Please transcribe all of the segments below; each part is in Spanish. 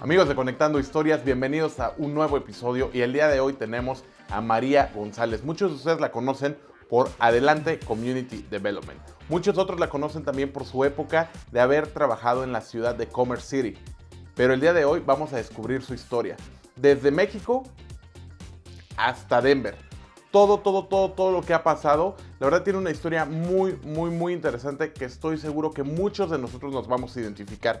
Amigos de Conectando Historias, bienvenidos a un nuevo episodio y el día de hoy tenemos a María González. Muchos de ustedes la conocen por Adelante Community Development. Muchos otros la conocen también por su época de haber trabajado en la ciudad de Commerce City. Pero el día de hoy vamos a descubrir su historia. Desde México hasta Denver. Todo, todo, todo, todo lo que ha pasado. La verdad tiene una historia muy, muy, muy interesante que estoy seguro que muchos de nosotros nos vamos a identificar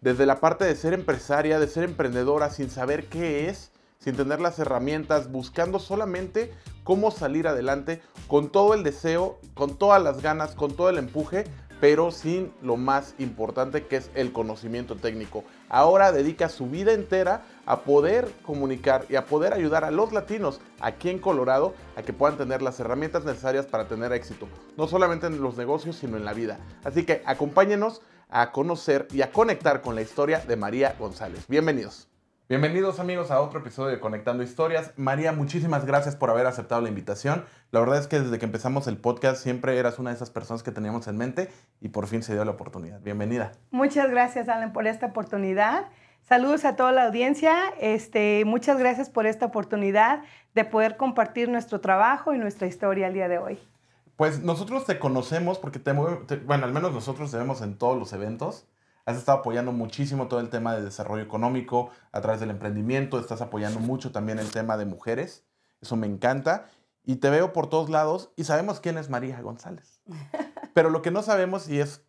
desde la parte de ser empresaria, de ser emprendedora, sin saber qué es, sin tener las herramientas, buscando solamente cómo salir adelante con todo el deseo, con todas las ganas, con todo el empuje, pero sin lo más importante que es el conocimiento técnico. Ahora dedica su vida entera a poder comunicar y a poder ayudar a los latinos aquí en Colorado a que puedan tener las herramientas necesarias para tener éxito, no solamente en los negocios, sino en la vida. Así que acompáñenos a conocer y a conectar con la historia de María González. Bienvenidos. Bienvenidos amigos a otro episodio de Conectando Historias. María, muchísimas gracias por haber aceptado la invitación. La verdad es que desde que empezamos el podcast siempre eras una de esas personas que teníamos en mente y por fin se dio la oportunidad. Bienvenida. Muchas gracias Alan por esta oportunidad. Saludos a toda la audiencia. Este, muchas gracias por esta oportunidad de poder compartir nuestro trabajo y nuestra historia el día de hoy. Pues nosotros te conocemos porque, te, bueno, al menos nosotros te vemos en todos los eventos. Has estado apoyando muchísimo todo el tema de desarrollo económico a través del emprendimiento. Estás apoyando mucho también el tema de mujeres. Eso me encanta. Y te veo por todos lados y sabemos quién es María González. Pero lo que no sabemos, y es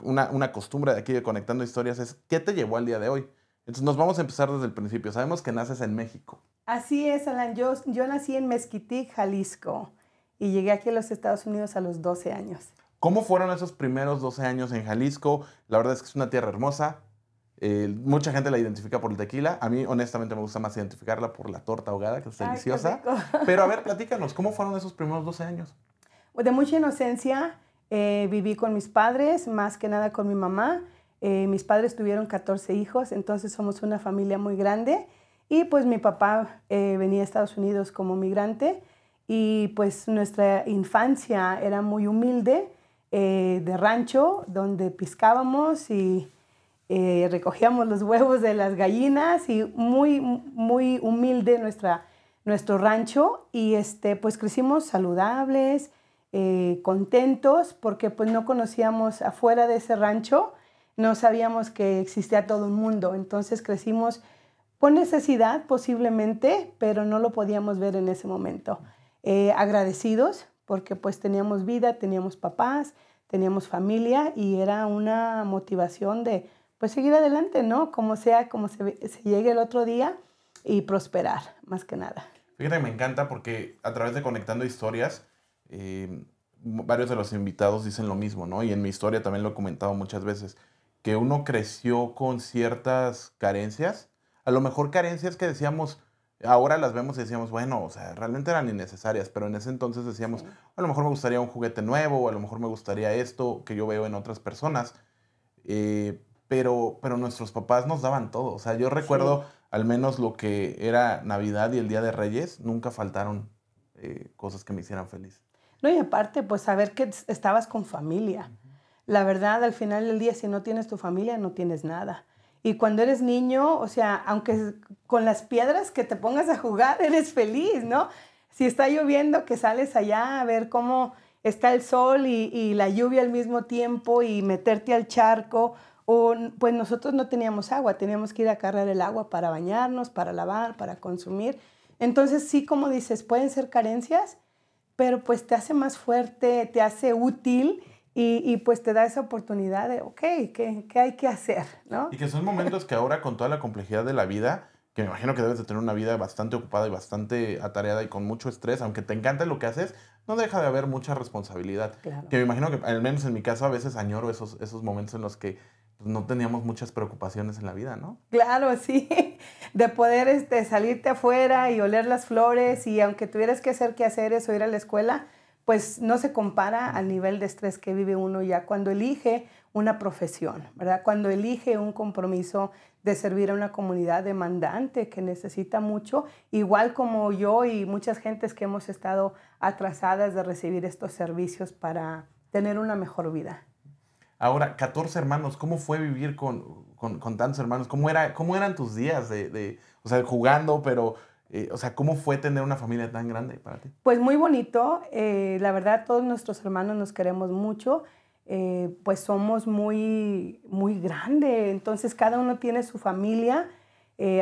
una, una costumbre de aquí de Conectando Historias, es qué te llevó al día de hoy. Entonces nos vamos a empezar desde el principio. Sabemos que naces en México. Así es, Alan. Yo, yo nací en Mezquitic, Jalisco y llegué aquí a los Estados Unidos a los 12 años. ¿Cómo fueron esos primeros 12 años en Jalisco? La verdad es que es una tierra hermosa. Eh, mucha gente la identifica por el tequila. A mí, honestamente, me gusta más identificarla por la torta ahogada, que es deliciosa. Pero a ver, platícanos, ¿cómo fueron esos primeros 12 años? De mucha inocencia, eh, viví con mis padres, más que nada con mi mamá. Eh, mis padres tuvieron 14 hijos, entonces somos una familia muy grande. Y pues mi papá venía a Estados Unidos como migrante y pues nuestra infancia era muy humilde, eh, de rancho, donde piscábamos y eh, recogíamos los huevos de las gallinas y muy, muy humilde nuestra, nuestro rancho y este, pues crecimos saludables, eh, contentos, porque pues no conocíamos afuera de ese rancho, no sabíamos que existía todo un mundo, entonces crecimos por necesidad posiblemente, pero no lo podíamos ver en ese momento. Eh, agradecidos porque pues teníamos vida, teníamos papás, teníamos familia y era una motivación de pues seguir adelante, ¿no? Como sea, como se, llegue el otro día y prosperar, más que nada. Fíjate, me encanta porque a través de Conectando Historias, eh, varios de los invitados dicen lo mismo, ¿no? Y en mi historia también lo he comentado muchas veces, que uno creció con ciertas carencias, a lo mejor carencias que decíamos, Ahora las vemos y decíamos, bueno, o sea, realmente eran innecesarias, pero en ese entonces decíamos, a lo mejor me gustaría un juguete nuevo, o a lo mejor me gustaría esto que yo veo en otras personas. Eh, pero, pero nuestros papás nos daban todo. O sea, yo recuerdo al menos lo que era Navidad y el Día de Reyes, nunca faltaron eh, cosas que me hicieran feliz. No, y aparte, pues saber que estabas con familia. La verdad, al final del día, si no tienes tu familia, no tienes nada. Y cuando eres niño, o sea, aunque con las piedras que te pongas a jugar, eres feliz, ¿no? Si está lloviendo, que sales allá a ver cómo está el sol y, la lluvia al mismo tiempo y meterte al charco. O, pues nosotros no teníamos agua, teníamos que ir a cargar el agua para bañarnos, para lavar, para consumir. Entonces sí, como dices, pueden ser carencias, pero pues te hace más fuerte, te hace útil y, pues te da esa oportunidad de, ok, ¿qué, ¿qué, hay que hacer? ¿no? Y que son momentos que ahora con toda la complejidad de la vida, que me imagino que debes de tener una vida bastante ocupada y bastante atareada y con mucho estrés, aunque te encante lo que haces, no deja de haber mucha responsabilidad. Que me imagino que, al menos en mi caso, a veces añoro esos, esos momentos en los que pues, no teníamos muchas preocupaciones en la vida, ¿no? Claro, sí. De poder este, salirte afuera y oler las flores y aunque tuvieras que hacer qué hacer eso, ir a la escuela, pues no se compara al nivel de estrés que vive uno ya cuando elige una profesión, ¿verdad? Cuando elige un compromiso de servir a una comunidad demandante que necesita mucho, igual como yo y muchas gentes que hemos estado atrasadas de recibir estos servicios para tener una mejor vida. Ahora, 14 hermanos, ¿cómo fue vivir con, con, tantos hermanos? ¿Cómo, era, ¿Cómo eran tus días de, de o sea, jugando, pero, eh, o sea, ¿cómo fue tener una familia tan grande para ti? Pues muy bonito. Eh, la verdad, todos nuestros hermanos nos queremos mucho. Eh, pues somos muy, muy grande. Entonces, cada uno tiene su familia.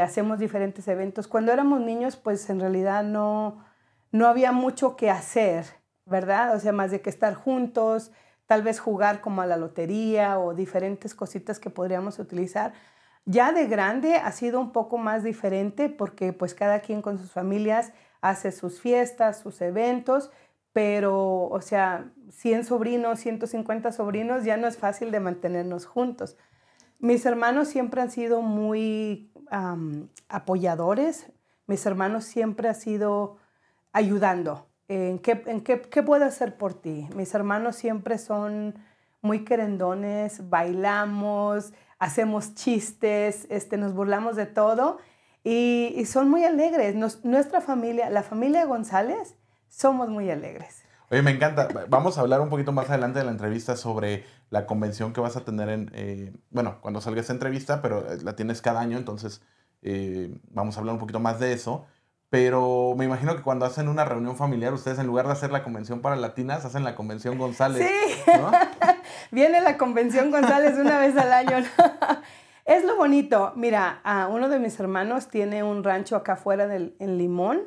hacemos diferentes eventos. Cuando éramos niños, pues en realidad no, no había mucho que hacer, ¿verdad? O sea, más de que estar juntos, tal vez jugar como a la lotería o diferentes cositas que podríamos utilizar. Ya de grande ha sido un poco más diferente porque pues cada quien con sus familias hace sus fiestas, sus eventos, pero o sea, 100 sobrinos, 150 sobrinos, ya no es fácil de mantenernos juntos. Mis hermanos siempre han sido muy apoyadores, mis hermanos siempre han sido ayudando, ¿En qué, puedo hacer por ti? Mis hermanos siempre son muy querendones, bailamos, hacemos chistes, este, nos burlamos de todo y, son muy alegres. nuestra familia, la familia González, somos muy alegres. Oye, me encanta. Vamos a hablar un poquito más adelante de la entrevista sobre la convención que vas a tener en, eh, bueno, cuando salga esta entrevista, pero eh, la tienes cada año, entonces eh, vamos a hablar un poquito más de eso. Pero me imagino que cuando hacen una reunión familiar, ustedes en lugar de hacer la convención para latinas, hacen la convención González. Sí. Viene la convención González una vez al año. es lo bonito. Mira, uno de mis hermanos tiene un rancho acá afuera del, en Limón.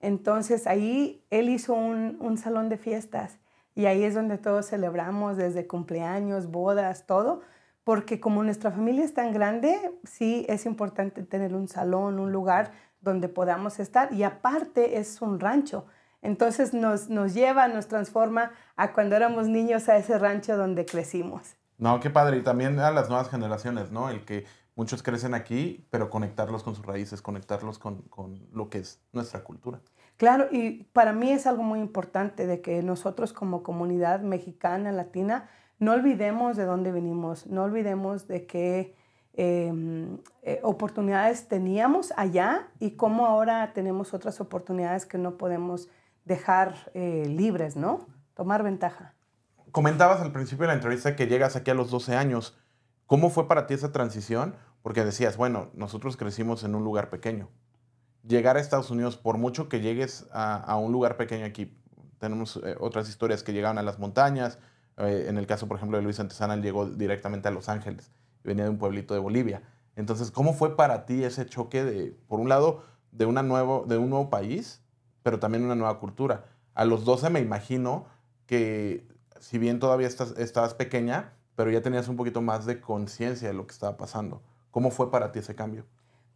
Entonces ahí él hizo un, un salón de fiestas. Y ahí es donde todos celebramos, desde cumpleaños, bodas, todo. Porque como nuestra familia es tan grande, sí es importante tener un salón, un lugar donde podamos estar y aparte es un rancho. Entonces nos, nos lleva, nos transforma a cuando éramos niños a ese rancho donde crecimos. No, qué padre. Y también a las nuevas generaciones, ¿no? El que muchos crecen aquí, pero conectarlos con sus raíces, conectarlos con, con, lo que es nuestra cultura. Claro, y para mí es algo muy importante de que nosotros como comunidad mexicana, latina, no olvidemos de dónde venimos, no olvidemos de que Em, eh, oportunidades teníamos allá y cómo ahora tenemos otras oportunidades que no podemos dejar eh, libres, ¿no? Tomar ventaja. Comentabas al principio de la entrevista que llegas aquí a los 12 años. ¿Cómo fue para ti esa transición? Porque decías, bueno, nosotros crecimos en un lugar pequeño. Llegar a Estados Unidos, por mucho que llegues a, un lugar pequeño aquí, tenemos eh, otras historias que llegaban a las montañas. en el caso, por ejemplo, de Luis Antesana, llegó directamente a Los Ángeles venía de un pueblito de Bolivia. Entonces, ¿cómo fue para ti ese choque de, por un lado, de, una nuevo, de un nuevo país, pero también una nueva cultura? A los 12 me imagino que, si bien todavía estás, estabas pequeña, pero ya tenías un poquito más de conciencia de lo que estaba pasando. ¿Cómo fue para ti ese cambio?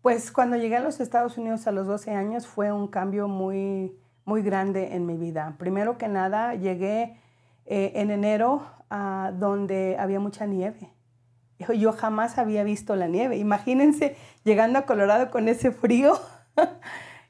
Pues cuando llegué a los Estados Unidos a los 12 años fue un cambio muy, muy grande en mi vida. Primero que nada, llegué eh, en enero donde había mucha nieve yo jamás había visto la nieve. Imagínense llegando a Colorado con ese frío.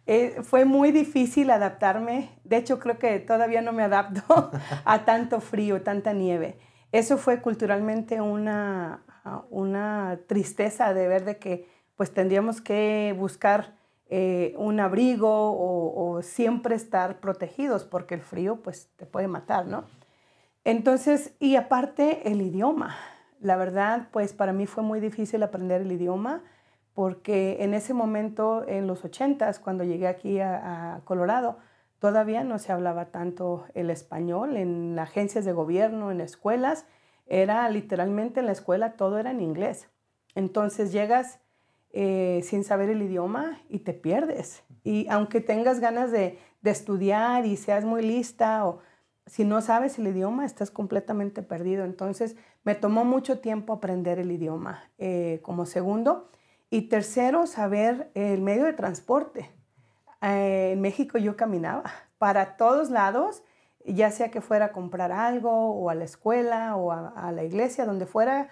Eh, fue muy difícil adaptarme. De hecho, creo que todavía no me adapto a tanto frío, tanta nieve. Eso fue culturalmente una, una tristeza de ver de que pues tendríamos que buscar eh, un abrigo o, o, siempre estar protegidos porque el frío pues te puede matar, ¿no? Entonces, y aparte el idioma. La verdad, pues para mí fue muy difícil aprender el idioma porque en ese momento, en los ochentas, cuando llegué aquí a, Colorado, todavía no se hablaba tanto el español en agencias de gobierno, en escuelas. Era literalmente en la escuela todo era en inglés. Entonces llegas eh, sin saber el idioma y te pierdes. Y aunque tengas ganas de, de estudiar y seas muy lista o si no sabes el idioma, estás completamente perdido. Entonces, me tomó mucho tiempo aprender el idioma eh, como segundo. Y tercero, saber el medio de transporte. Eh, en México yo caminaba para todos lados, ya sea que fuera a comprar algo o a la escuela o a la iglesia, donde fuera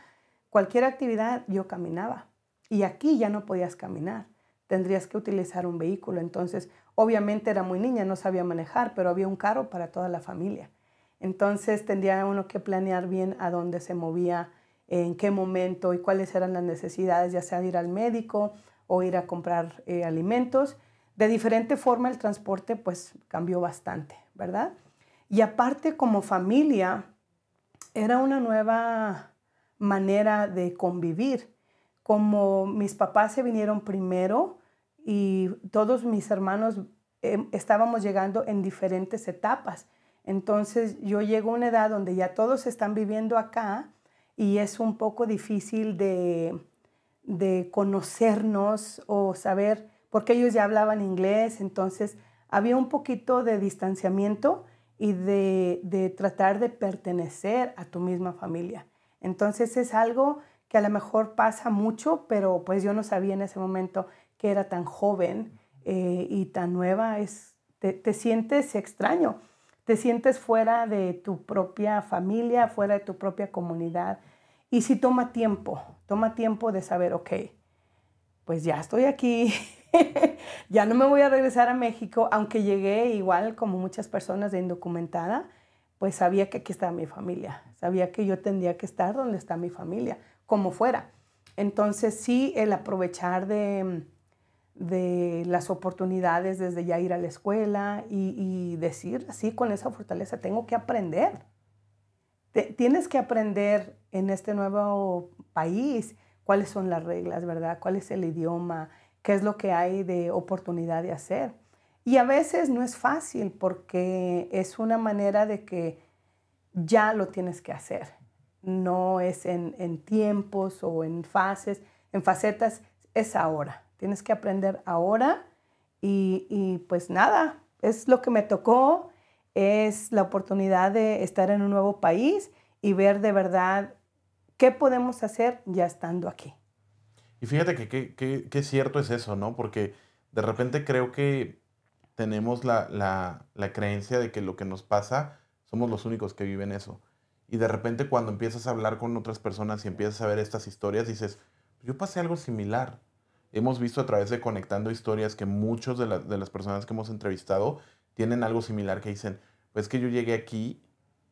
cualquier actividad, yo caminaba. Y aquí ya no podías caminar tendrías que utilizar un vehículo. Entonces, obviamente era muy niña, no sabía manejar, pero había un carro para toda la familia. Entonces, tendría uno que planear bien a dónde se movía, en qué momento y cuáles eran las necesidades, ya sea de ir al médico o ir a comprar eh, alimentos. De diferente forma, el transporte pues cambió bastante, ¿verdad? Y aparte, como familia, era una nueva manera de convivir como mis papás se vinieron primero y todos mis hermanos em, estábamos llegando en diferentes etapas. Entonces yo llego a una edad donde ya todos están viviendo acá y es un poco difícil de, de conocernos o saber, porque ellos ya hablaban inglés, entonces había un poquito de distanciamiento y de, de, tratar de pertenecer a tu misma familia. Entonces es algo que a lo mejor pasa mucho, pero pues yo no sabía en ese momento que era tan joven eh, y tan nueva. Es, te, te, sientes extraño, te sientes fuera de tu propia familia, fuera de tu propia comunidad. Y sí toma tiempo, toma tiempo de saber, ok, pues ya estoy aquí, ya no me voy a regresar a México, aunque llegué igual como muchas personas de indocumentada, pues sabía que aquí estaba mi familia, sabía que yo tendría que estar donde está mi familia, como fuera. Entonces sí, el aprovechar de, de las oportunidades desde ya ir a la escuela y, y decir así con esa fortaleza, tengo que aprender. Tienes que aprender en este nuevo país cuáles son las reglas, ¿verdad? ¿Cuál es el idioma? qué es lo que hay de oportunidad de hacer. Y a veces no es fácil porque es una manera de que ya lo tienes que hacer. No es en, en tiempos o en fases, en facetas, es ahora. Tienes que aprender ahora y, y pues nada, es lo que me tocó, es la oportunidad de estar en un nuevo país y ver de verdad qué podemos hacer ya estando aquí. Y fíjate que qué cierto es eso, ¿no? Porque de repente creo que tenemos la, la, la, creencia de que lo que nos pasa somos los únicos que viven eso. Y de repente cuando empiezas a hablar con otras personas y empiezas a ver estas historias, dices, yo pasé algo similar. Hemos visto a través de Conectando Historias que muchos de, la, de las personas que hemos entrevistado tienen algo similar que dicen, pues que yo llegué aquí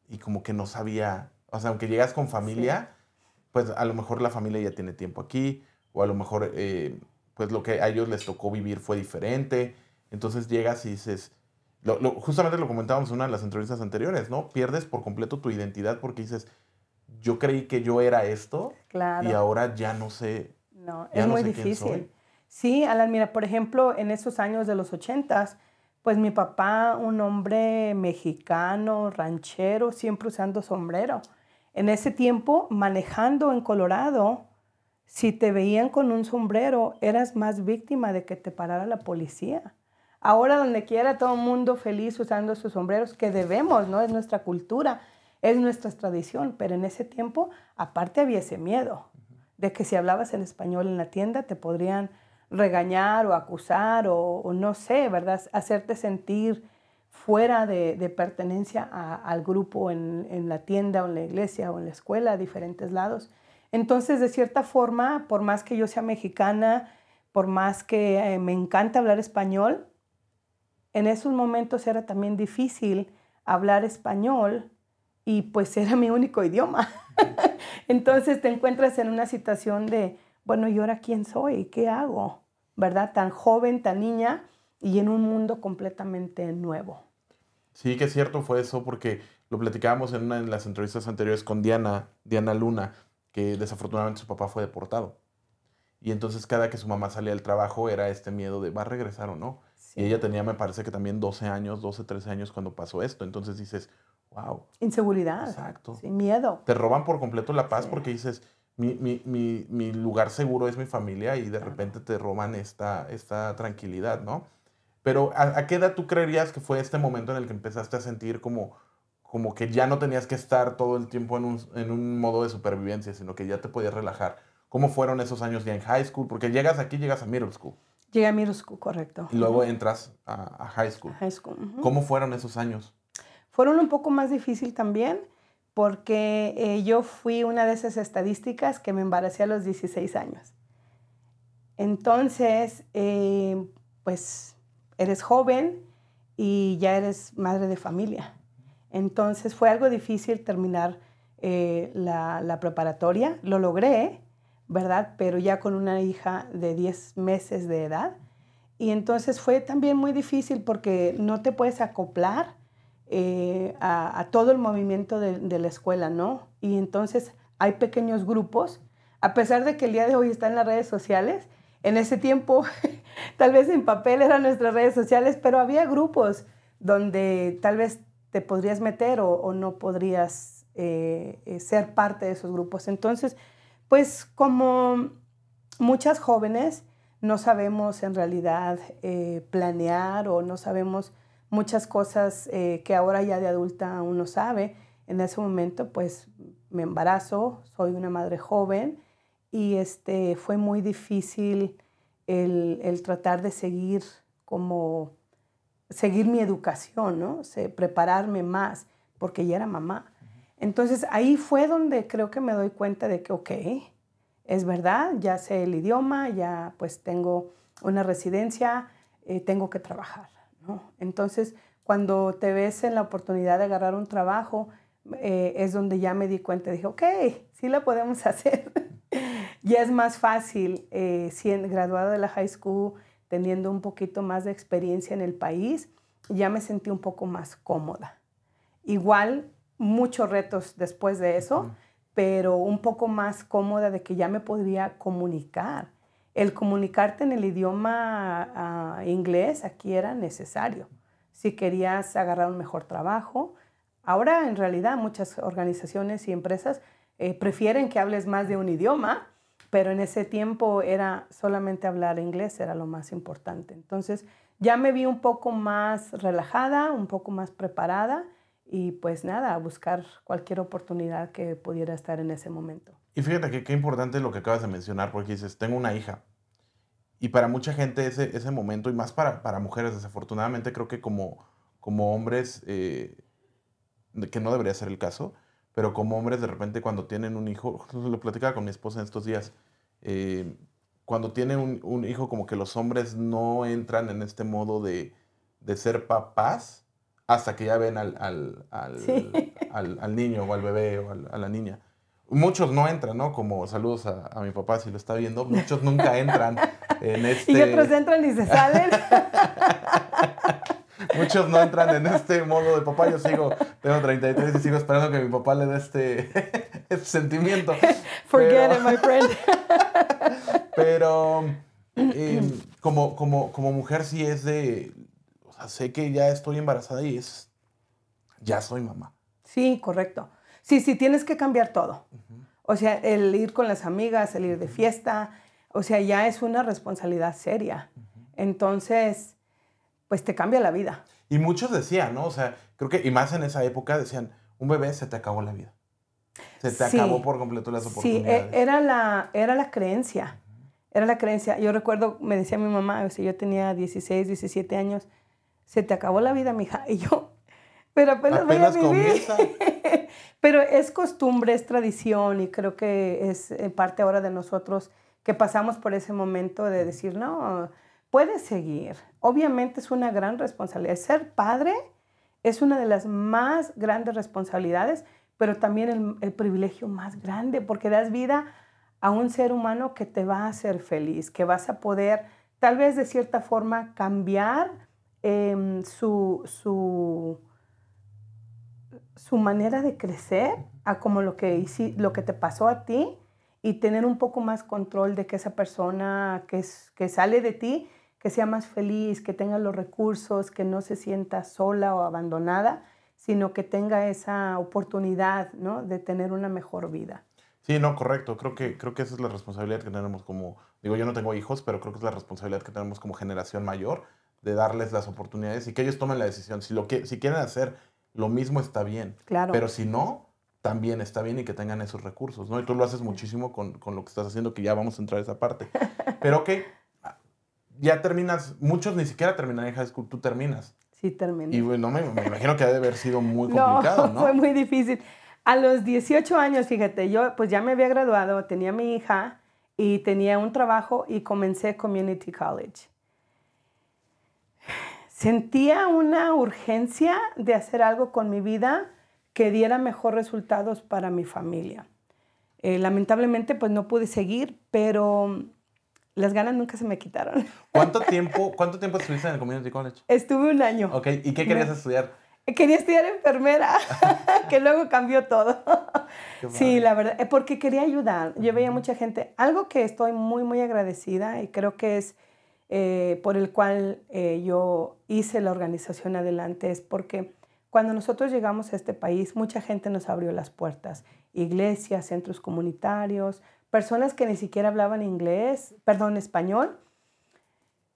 y como que no sabía, o sea, aunque llegas con familia, pues a lo mejor la familia ya tiene tiempo aquí, o a lo mejor eh, pues lo que a ellos les tocó vivir fue diferente. Entonces llegas y dices, lo, justamente lo comentábamos en una de las entrevistas anteriores, ¿no? Pierdes por completo tu identidad porque dices, yo creí que yo era esto y ahora ya no sé. No, es muy difícil. Sí, Alan, mira, por ejemplo, en esos años de los ochentas, pues mi papá, un hombre mexicano, ranchero, siempre usando sombrero. En ese tiempo, manejando en Colorado, si te veían con un sombrero, eras más víctima de que te parara la policía. Ahora donde quiera todo el mundo feliz usando sus sombreros, que debemos, ¿no? Es nuestra cultura, es nuestra tradición, pero en ese tiempo aparte había ese miedo de que si hablabas en español en la tienda te podrían regañar o acusar o, no sé, ¿verdad? Hacerte sentir fuera de, pertenencia al grupo en, en la tienda o en la iglesia o en la escuela, a diferentes lados. Entonces, de cierta forma, por más que yo sea mexicana, por más que eh, me encanta hablar español, en esos momentos era también difícil hablar español y pues era mi único idioma. Entonces te encuentras en una situación de, bueno, ¿y ahora quién soy? ¿Qué hago? ¿Verdad? Tan joven, tan niña y en un mundo completamente nuevo. Sí, que cierto fue eso porque lo platicábamos en una de las entrevistas anteriores con Diana, Diana Luna que desafortunadamente su papá fue deportado. Y entonces cada que su mamá salía del trabajo era este miedo de va a regresar o no. Y ella tenía, me parece que también 12 años, 12, 13 años cuando pasó esto. Entonces dices, wow. Inseguridad. Exacto. Sin miedo. Te roban por completo la paz porque dices, mi, mi, mi, mi, lugar seguro es mi familia y de repente te roban esta, esta tranquilidad, ¿no? Pero ¿a, ¿a, qué edad tú creerías que fue este momento en el que empezaste a sentir como como que ya no tenías que estar todo el tiempo en un, en un modo de supervivencia, sino que ya te podías relajar. ¿Cómo fueron esos años ya en high school? Porque llegas aquí, llegas a middle school. Llegué a middle school, correcto. Y luego entras a, high school. High school. ¿Cómo fueron esos años? Fueron un poco más difícil también porque eh, yo fui una de esas estadísticas que me embaracé a los 16 años. Entonces, eh, pues eres joven y ya eres madre de familia. Entonces fue algo difícil terminar eh, la, preparatoria. Lo logré, ¿verdad? Pero ya con una hija de 10 meses de edad. Y entonces fue también muy difícil porque no te puedes acoplar eh, a, todo el movimiento de, la escuela, ¿no? Y entonces hay pequeños grupos, a pesar de que el día de hoy está en las redes sociales, en ese tiempo tal vez en papel eran nuestras redes sociales, pero había grupos donde tal vez te podrías meter o, no podrías eh, eh, ser parte de esos grupos. Entonces, pues como muchas jóvenes no sabemos en realidad planear o no sabemos muchas cosas que ahora ya de adulta uno sabe, en ese momento pues me embarazo, soy una madre joven y este, fue muy difícil el, el tratar de seguir como seguir mi educación, ¿no? prepararme más, porque ya era mamá. Entonces ahí fue donde creo que me doy cuenta de que, ok, es verdad, ya sé el idioma, ya pues tengo una residencia, eh, tengo que trabajar, ¿no? Entonces cuando te ves en la oportunidad de agarrar un trabajo, eh, es donde ya me di cuenta, dije, ok, sí la podemos hacer. ya es más fácil, eh, siendo graduada de la high school, teniendo un poquito más de experiencia en el país, ya me sentí un poco más cómoda. Igual, muchos retos después de eso, pero un poco más cómoda de que ya me podría comunicar. El comunicarte en el idioma ah, inglés aquí era necesario. Si querías agarrar un mejor trabajo, ahora en realidad muchas organizaciones y empresas eh, prefieren que hables más de un idioma pero en ese tiempo era solamente hablar inglés, era lo más importante. Entonces ya me vi un poco más relajada, un poco más preparada y pues nada, a buscar cualquier oportunidad que pudiera estar en ese momento. Y fíjate que qué importante lo que acabas de mencionar, porque dices, tengo una hija. Y para mucha gente ese, ese momento, y más para, para mujeres, desafortunadamente creo que como, como hombres, eh, que no debería ser el caso, pero como hombres de repente cuando tienen un hijo, lo platicaba con mi esposa en estos días, eh, cuando tienen un, hijo como que los hombres no entran en este modo de, de ser papás hasta que ya ven al, al, al, al, niño o al bebé o a la niña. Muchos no entran, ¿no? Como saludos a, a, mi papá si lo está viendo. Muchos nunca entran en este... Y otros entran y se salen. Muchos no entran en este modo de papá. Yo sigo, tengo 33 y sigo esperando que mi papá le dé este, este sentimiento. Forget it, my friend. Pero em, como, como, como mujer sí es de, o sea, sé que ya estoy embarazada y es, ya soy mamá. Sí, correcto. Sí, sí, tienes que cambiar todo. O sea, el ir con las amigas, el ir de fiesta, o sea, ya es una responsabilidad seria. Entonces, pues te cambia la vida. Y muchos decían, ¿no? O sea, creo que, y más en esa época decían, un bebé se te acabó la vida. Se te acabó por completo las oportunidades. Sí, era la, era la creencia. Era la creencia. Yo recuerdo, me decía mi mamá, o sea, yo tenía 16, 17 años, se te acabó la vida, mija. Y yo, pero apenas, apenas voy a vivir. pero es costumbre, es tradición y creo que es eh, parte ahora de nosotros que pasamos por ese momento de decir, no, puedes seguir. Obviamente es una gran responsabilidad. Ser padre es una de las más grandes responsabilidades, pero también el, privilegio más grande, porque das vida a un ser humano que te va a hacer feliz, que vas a poder tal vez de cierta forma cambiar em, su, su, su, manera de crecer a como lo que, lo que te pasó a ti y tener un poco más control de que esa persona que, es, que sale de ti que sea más feliz, que tenga los recursos, que no se sienta sola o abandonada, sino que tenga esa oportunidad ¿no? de tener una mejor vida. Sí, no, correcto. Creo que, creo que esa es la responsabilidad que tenemos como, digo, yo no tengo hijos, pero creo que es la responsabilidad que tenemos como generación mayor de darles las oportunidades y que ellos tomen la decisión. Si, lo que, si quieren hacer lo mismo está bien, claro. pero si no, también está bien y que tengan esos recursos, ¿no? Y tú lo haces muchísimo con, con lo que estás haciendo, que ya vamos a entrar a esa parte. Pero ok, ya terminas, muchos ni siquiera terminan en high school, tú terminas. Sí, terminé. Y bueno, me, me imagino que ha de haber sido muy complicado, ¿no? Fue muy difícil. A los 18 años, fíjate, yo pues ya me había graduado, tenía mi hija y tenía un trabajo y comencé Community College. Sentía una urgencia de hacer algo con mi vida que diera mejores resultados para mi familia. Eh, lamentablemente pues no pude seguir, pero las ganas nunca se me quitaron. ¿Cuánto tiempo, ¿cuánto tiempo estuviste en el Community College? Estuve un año. Ok, ¿y qué querías estudiar? Quería estudiar enfermera, que luego cambió todo. Sí, la verdad, porque quería ayudar. Yo veía mucha gente. Algo que estoy muy, muy agradecida y creo que es eh, por el cual eh, yo hice la organización adelante es porque cuando nosotros llegamos a este país, mucha gente nos abrió las puertas. Iglesias, centros comunitarios, personas que ni siquiera hablaban inglés, perdón, español,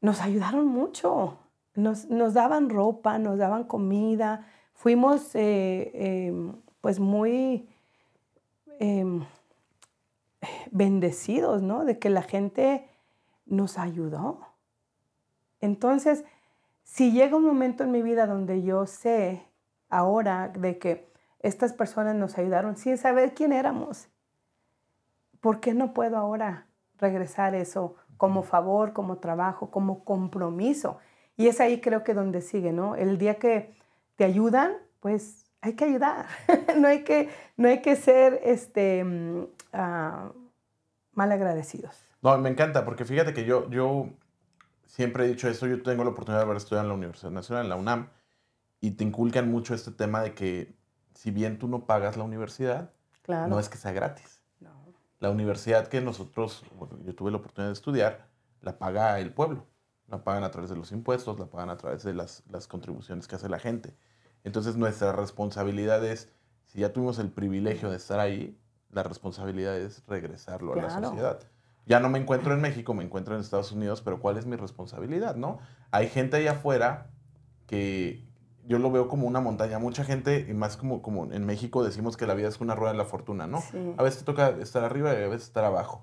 nos ayudaron mucho. Nos, nos daban ropa, nos daban comida. Fuimos eh, em, pues muy em, bendecidos, ¿no? De que la gente nos ayudó. Entonces, si llega un momento en mi vida donde yo sé ahora de que estas personas nos ayudaron sin saber quién éramos, ¿por qué no puedo ahora regresar eso como favor, como trabajo, como compromiso? Y es ahí creo que donde sigue, ¿no? El día que te ayudan, pues hay que ayudar. no, hay que, no hay que ser este, mm, ah, mal agradecidos. No, me encanta, porque fíjate que yo, yo siempre he dicho esto, yo tengo la oportunidad de haber estudiado en la Universidad Nacional, en la UNAM, y te inculcan mucho este tema de que si bien tú no pagas la universidad, no es que sea gratis. La universidad que nosotros, yo tuve la oportunidad de estudiar, la paga el pueblo. La pagan a través de los impuestos, la pagan a través de las, las contribuciones que hace la gente. Entonces nuestra responsabilidad es, si ya tuvimos el privilegio de estar ahí, la responsabilidad es regresarlo a la sociedad. Ya no me encuentro en México, me encuentro en Estados Unidos, pero ¿cuál es mi responsabilidad, no? Hay gente allá afuera que yo lo veo como una montaña. Mucha gente, y más como, como en México decimos que la vida es una rueda de la fortuna, ¿no? A veces toca estar arriba y a veces estar abajo.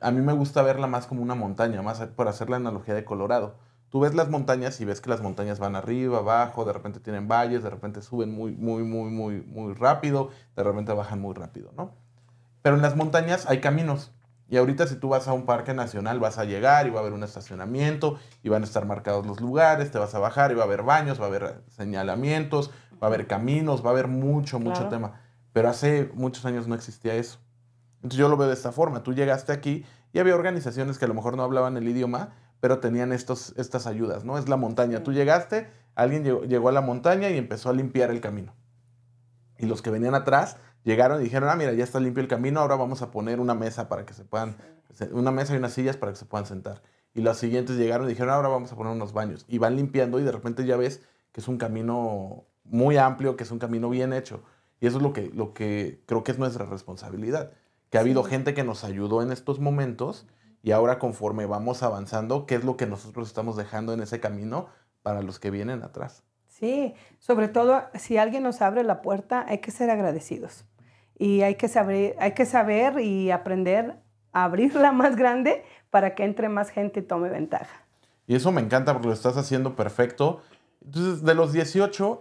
A mí me gusta verla más como una montaña, más por hacer la analogía de Colorado tú ves las montañas y ves que las montañas van arriba, abajo, de repente tienen valles, de repente suben muy, muy, muy, muy, muy rápido, de repente bajan muy rápido, ¿no? Pero en las montañas hay caminos. Y ahorita si tú vas a un parque nacional vas a llegar y va a haber un estacionamiento y van a estar marcados los lugares, te vas a bajar y va a haber baños, va a haber señalamientos, va a haber caminos, va a haber mucho, mucho tema. Pero hace muchos años no existía eso. Entonces yo lo veo de esta forma. Tú llegaste aquí y había organizaciones que a lo mejor no hablaban el idioma, pero tenían estos, estas ayudas, ¿no? Es la montaña. Tú llegaste, alguien llegó, a la montaña y empezó a limpiar el camino. Y los que venían atrás llegaron y dijeron, ah, mira, ya está limpio el camino, ahora vamos a poner una mesa para que se puedan, una mesa y unas sillas para que se puedan sentar. Y los siguientes llegaron y dijeron, ahora vamos a poner unos baños. Y van limpiando y de repente ya ves que es un camino muy amplio, que es un camino bien hecho. Y eso es lo que, lo que creo que es nuestra responsabilidad. Que ha habido gente que nos ayudó en estos momentos y ahora conforme vamos avanzando, ¿qué es lo que nosotros estamos dejando en ese camino para los que vienen atrás? Sí, sobre todo si alguien nos abre la puerta, hay que ser agradecidos. Y hay que saber, hay que saber y aprender a abrirla más grande para que entre más gente y tome ventaja. Y eso me encanta porque lo estás haciendo perfecto. Entonces, de los 18,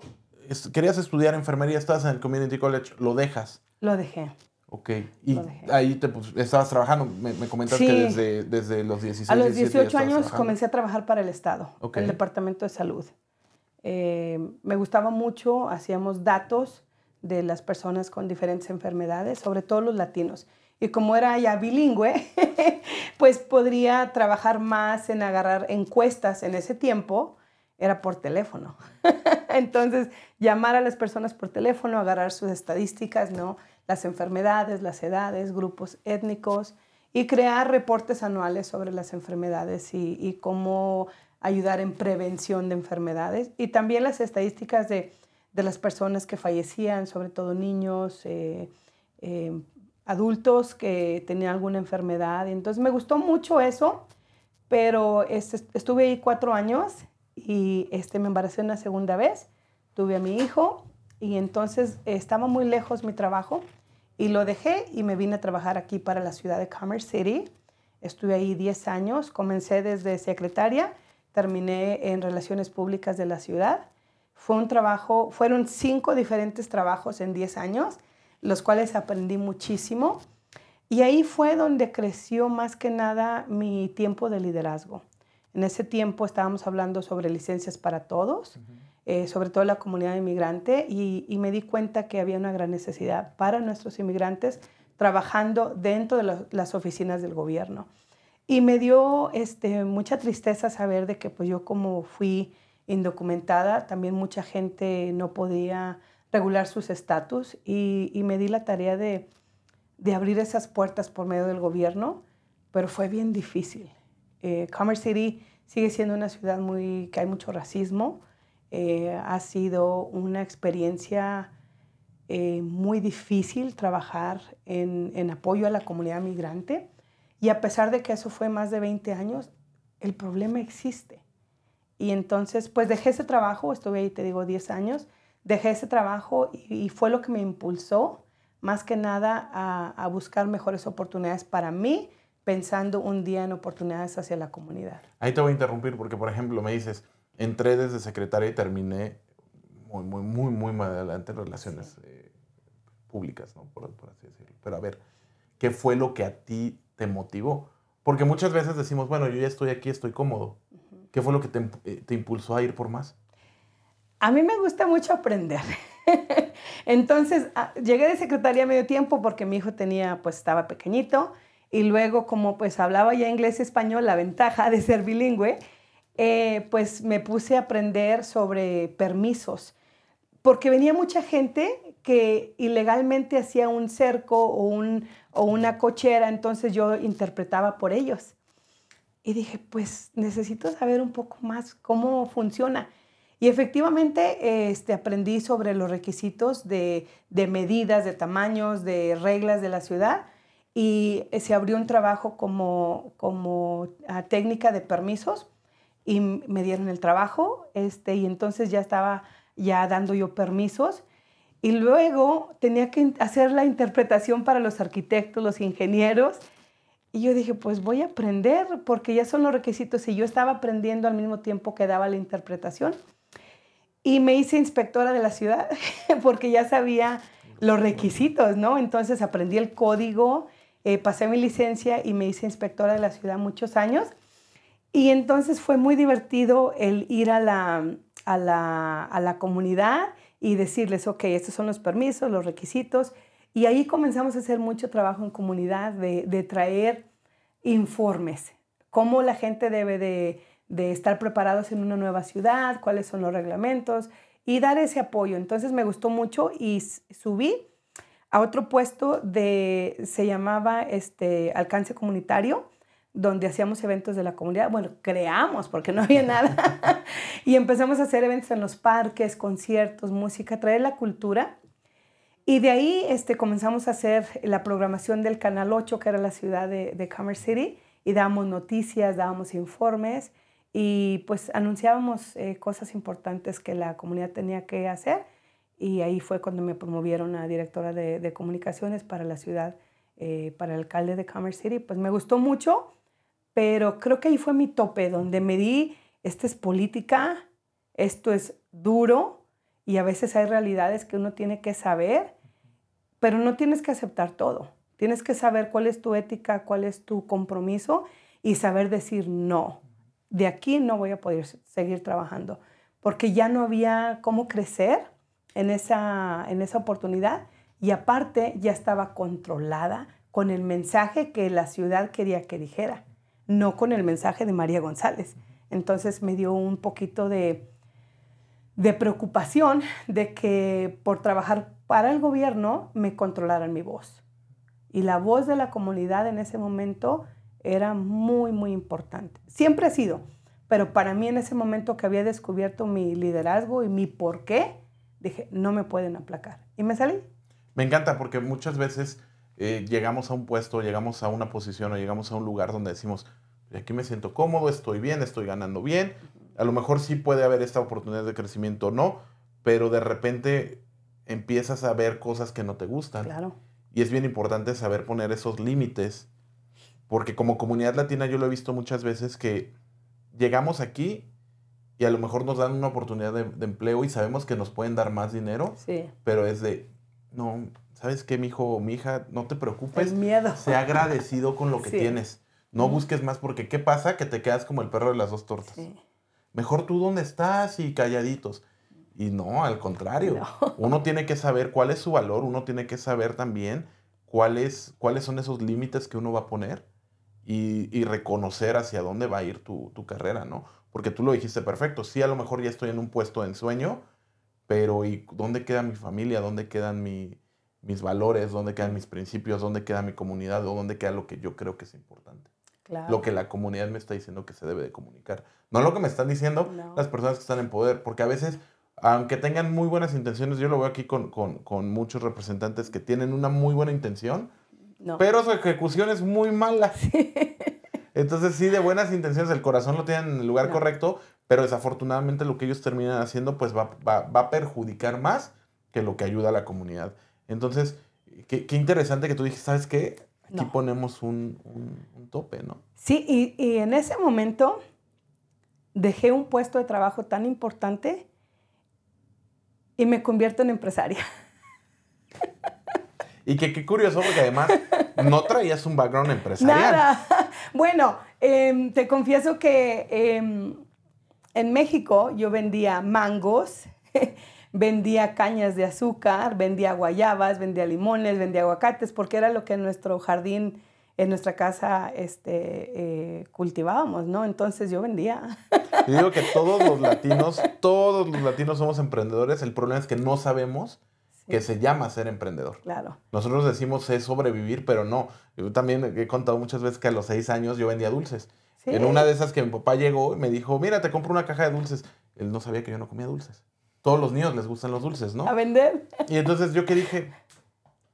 querías estudiar enfermería, estabas en el Community College, ¿lo dejas? Lo dejé. Ok, y ahí te, pues, estabas trabajando, me, me comentas que desde, desde, los 16 A los 18 años comencé a trabajar para el Estado, el Departamento de Salud. Eh, me gustaba mucho, hacíamos datos de las personas con diferentes enfermedades, sobre todo los latinos. Y como era ya bilingüe, pues podría trabajar más en agarrar encuestas en ese tiempo, era por teléfono. Entonces, llamar a las personas por teléfono, agarrar sus estadísticas, ¿no? las enfermedades, las edades, grupos étnicos y crear reportes anuales sobre las enfermedades y, cómo ayudar en prevención de enfermedades y también las estadísticas de, las personas que fallecían, sobre todo niños, eh, eh, adultos que tenían alguna enfermedad. Entonces me gustó mucho eso, pero este, estuve ahí cuatro años y este, me embaracé una segunda vez, tuve a mi hijo y entonces estaba muy lejos mi trabajo y lo dejé y me vine a trabajar aquí para la ciudad de Commerce City. Estuve ahí 10 años, comencé desde secretaria, terminé en relaciones públicas de la ciudad. Fue un trabajo, fueron cinco diferentes trabajos en 10 años, los cuales aprendí muchísimo. Y ahí fue donde creció más que nada mi tiempo de liderazgo. En ese tiempo estábamos hablando sobre licencias para todos. Eh, sobre todo la comunidad inmigrante, y, me di cuenta que había una gran necesidad para nuestros inmigrantes trabajando dentro de las oficinas del gobierno. Y me dio este, mucha tristeza saber de que pues yo como fui indocumentada, también mucha gente no podía regular sus estatus y, me di la tarea de, abrir esas puertas por medio del gobierno, pero fue bien difícil. Eh, Commerce City sigue siendo una ciudad muy, que hay mucho racismo. Eh, ha sido una experiencia eh, muy difícil trabajar en, en, apoyo a la comunidad migrante. Y a pesar de que eso fue más de 20 años, el problema existe. Y entonces, pues dejé ese trabajo, estuve ahí, te digo, 10 años, dejé ese trabajo y, y fue lo que me impulsó más que nada a, a buscar mejores oportunidades para mí, pensando un día en oportunidades hacia la comunidad. Ahí te voy a interrumpir porque, por ejemplo, me dices, entré desde secretaria y terminé muy, muy, muy, muy más adelante en relaciones eh, públicas, ¿no? Por, por, así decirlo. Pero a ver, ¿qué fue lo que a ti te motivó? Porque muchas veces decimos, bueno, yo ya estoy aquí, estoy cómodo. ¿Qué fue lo que te, eh, te impulsó a ir por más? A mí me gusta mucho aprender. Entonces, a, llegué de secretaría a medio tiempo porque mi hijo tenía, pues estaba pequeñito y luego como pues hablaba ya inglés y español, la ventaja de ser bilingüe, eh, pues me puse a aprender sobre permisos, porque venía mucha gente que ilegalmente hacía un cerco o, un, o una cochera, entonces yo interpretaba por ellos. Y dije, pues necesito saber un poco más cómo funciona. Y efectivamente este, aprendí sobre los requisitos de, de, medidas, de tamaños, de reglas de la ciudad y se abrió un trabajo como, como uh, técnica de permisos y me dieron el trabajo este, y entonces ya estaba ya dando yo permisos y luego tenía que hacer la interpretación para los arquitectos, los ingenieros y yo dije, pues voy a aprender porque ya son los requisitos y yo estaba aprendiendo al mismo tiempo que daba la interpretación. Y me hice inspectora de la ciudad porque ya sabía los requisitos, ¿no? Entonces aprendí el código, eh, pasé mi licencia y me hice inspectora de la ciudad muchos años. Y entonces fue muy divertido el ir a la, a la, a la comunidad y decirles, ok, estos son los permisos, los requisitos. Y ahí comenzamos a hacer mucho trabajo en comunidad de, de traer informes, cómo la gente debe de, de estar preparados en una nueva ciudad, cuáles son los reglamentos y dar ese apoyo. Entonces me gustó mucho y subí a otro puesto de, se llamaba este, alcance comunitario, donde hacíamos eventos de la comunidad. Bueno, creamos porque no había nada. y empezamos a hacer eventos en los parques, conciertos, música, traer la cultura. Y de ahí este, comenzamos a hacer la programación del Canal 8, que era la ciudad de, de Commerce City, y dábamos noticias, dábamos informes y pues anunciábamos eh, cosas importantes que la comunidad tenía que hacer y ahí fue cuando me promovieron a directora de, de comunicaciones para la ciudad, eh, para el alcalde de Commerce City. Pues me gustó mucho, pero creo que ahí fue mi tope, donde me di, esta es política, esto es duro y a veces hay realidades que uno tiene que saber, pero no tienes que aceptar todo. Tienes que saber cuál es tu ética, cuál es tu compromiso y saber decir no de aquí no voy a poder seguir trabajando, porque ya no había cómo crecer en esa, en esa oportunidad y aparte ya estaba controlada con el mensaje que la ciudad quería que dijera, no con el mensaje de María González. Entonces me dio un poquito de, de preocupación de que por trabajar para el gobierno me controlaran mi voz. Y la voz de la comunidad en ese momento era muy, muy importante. Siempre ha sido, pero para mí en ese momento que había descubierto mi liderazgo y mi por qué, dije, no me pueden aplacar. Y me salí. Me encanta porque muchas veces eh, llegamos a un puesto, llegamos a una posición o llegamos a un lugar donde decimos, aquí me siento cómodo, estoy bien, estoy ganando bien. A lo mejor sí puede haber esta oportunidad de crecimiento o no, pero de repente empiezas a ver cosas que no te gustan. Claro. Y es bien importante saber poner esos límites porque como comunidad latina yo lo he visto muchas veces que llegamos aquí y a lo mejor nos dan una oportunidad de, de empleo y sabemos que nos pueden dar más dinero, sí. pero es de, no, ¿sabes qué, mi hijo o mi hija? No te preocupes. El miedo. Sea agradecido con lo que Sí. tienes. No busques más porque ¿qué pasa? Que te quedas como el perro de las dos tortas. Sí. Mejor tú dónde estás y calladitos. Y no, al contrario. No. Uno tiene que saber cuál es su valor, uno tiene que saber también cuáles, cuáles son esos límites que uno va a poner y, y reconocer hacia dónde va a ir tu, tu carrera, ¿no? Porque tú lo dijiste perfecto. Sí, a lo mejor ya estoy en un puesto de ensueño, pero ¿y dónde queda mi familia? ¿Dónde quedan mi, mis valores, dónde quedan mis principios, dónde queda mi comunidad o dónde queda lo que yo creo que es importante. Lo que la comunidad me está diciendo que se debe de comunicar. No lo que me están diciendo las personas que están en poder, porque a veces, aunque tengan muy buenas intenciones, yo lo veo aquí con, con, muchos representantes que tienen una muy buena intención, pero su ejecución es muy mala. Entonces sí, de buenas intenciones, el corazón lo tienen en el lugar correcto, pero desafortunadamente lo que ellos terminan haciendo pues va, a perjudicar más que lo que ayuda a la comunidad. Entonces, qué, interesante que tú dijiste, ¿sabes qué? Aquí ponemos un, tope, ¿no? Sí, y, y en ese momento dejé un puesto de trabajo tan importante y me convierto en empresaria. Y que qué curioso, porque además no traías un background empresarial. Nada. Bueno, em, te confieso que em, en México yo vendía mangos, vendía cañas de azúcar, vendía guayabas, vendía limones, vendía aguacates, porque era lo que en nuestro jardín, en nuestra casa, este, eh, cultivábamos, ¿no? Entonces yo vendía. Yo digo que todos los latinos, todos los latinos somos emprendedores. El problema es que no sabemos que se llama ser emprendedor. Claro. Nosotros decimos es sobrevivir, pero no. Yo también he contado muchas veces que a los seis años yo vendía dulces. En una de esas que mi papá llegó y me dijo, mira, te compro una caja de dulces. Él no sabía que yo no comía dulces. Todos los niños les gustan los dulces, ¿no? A vender. Y entonces yo que dije,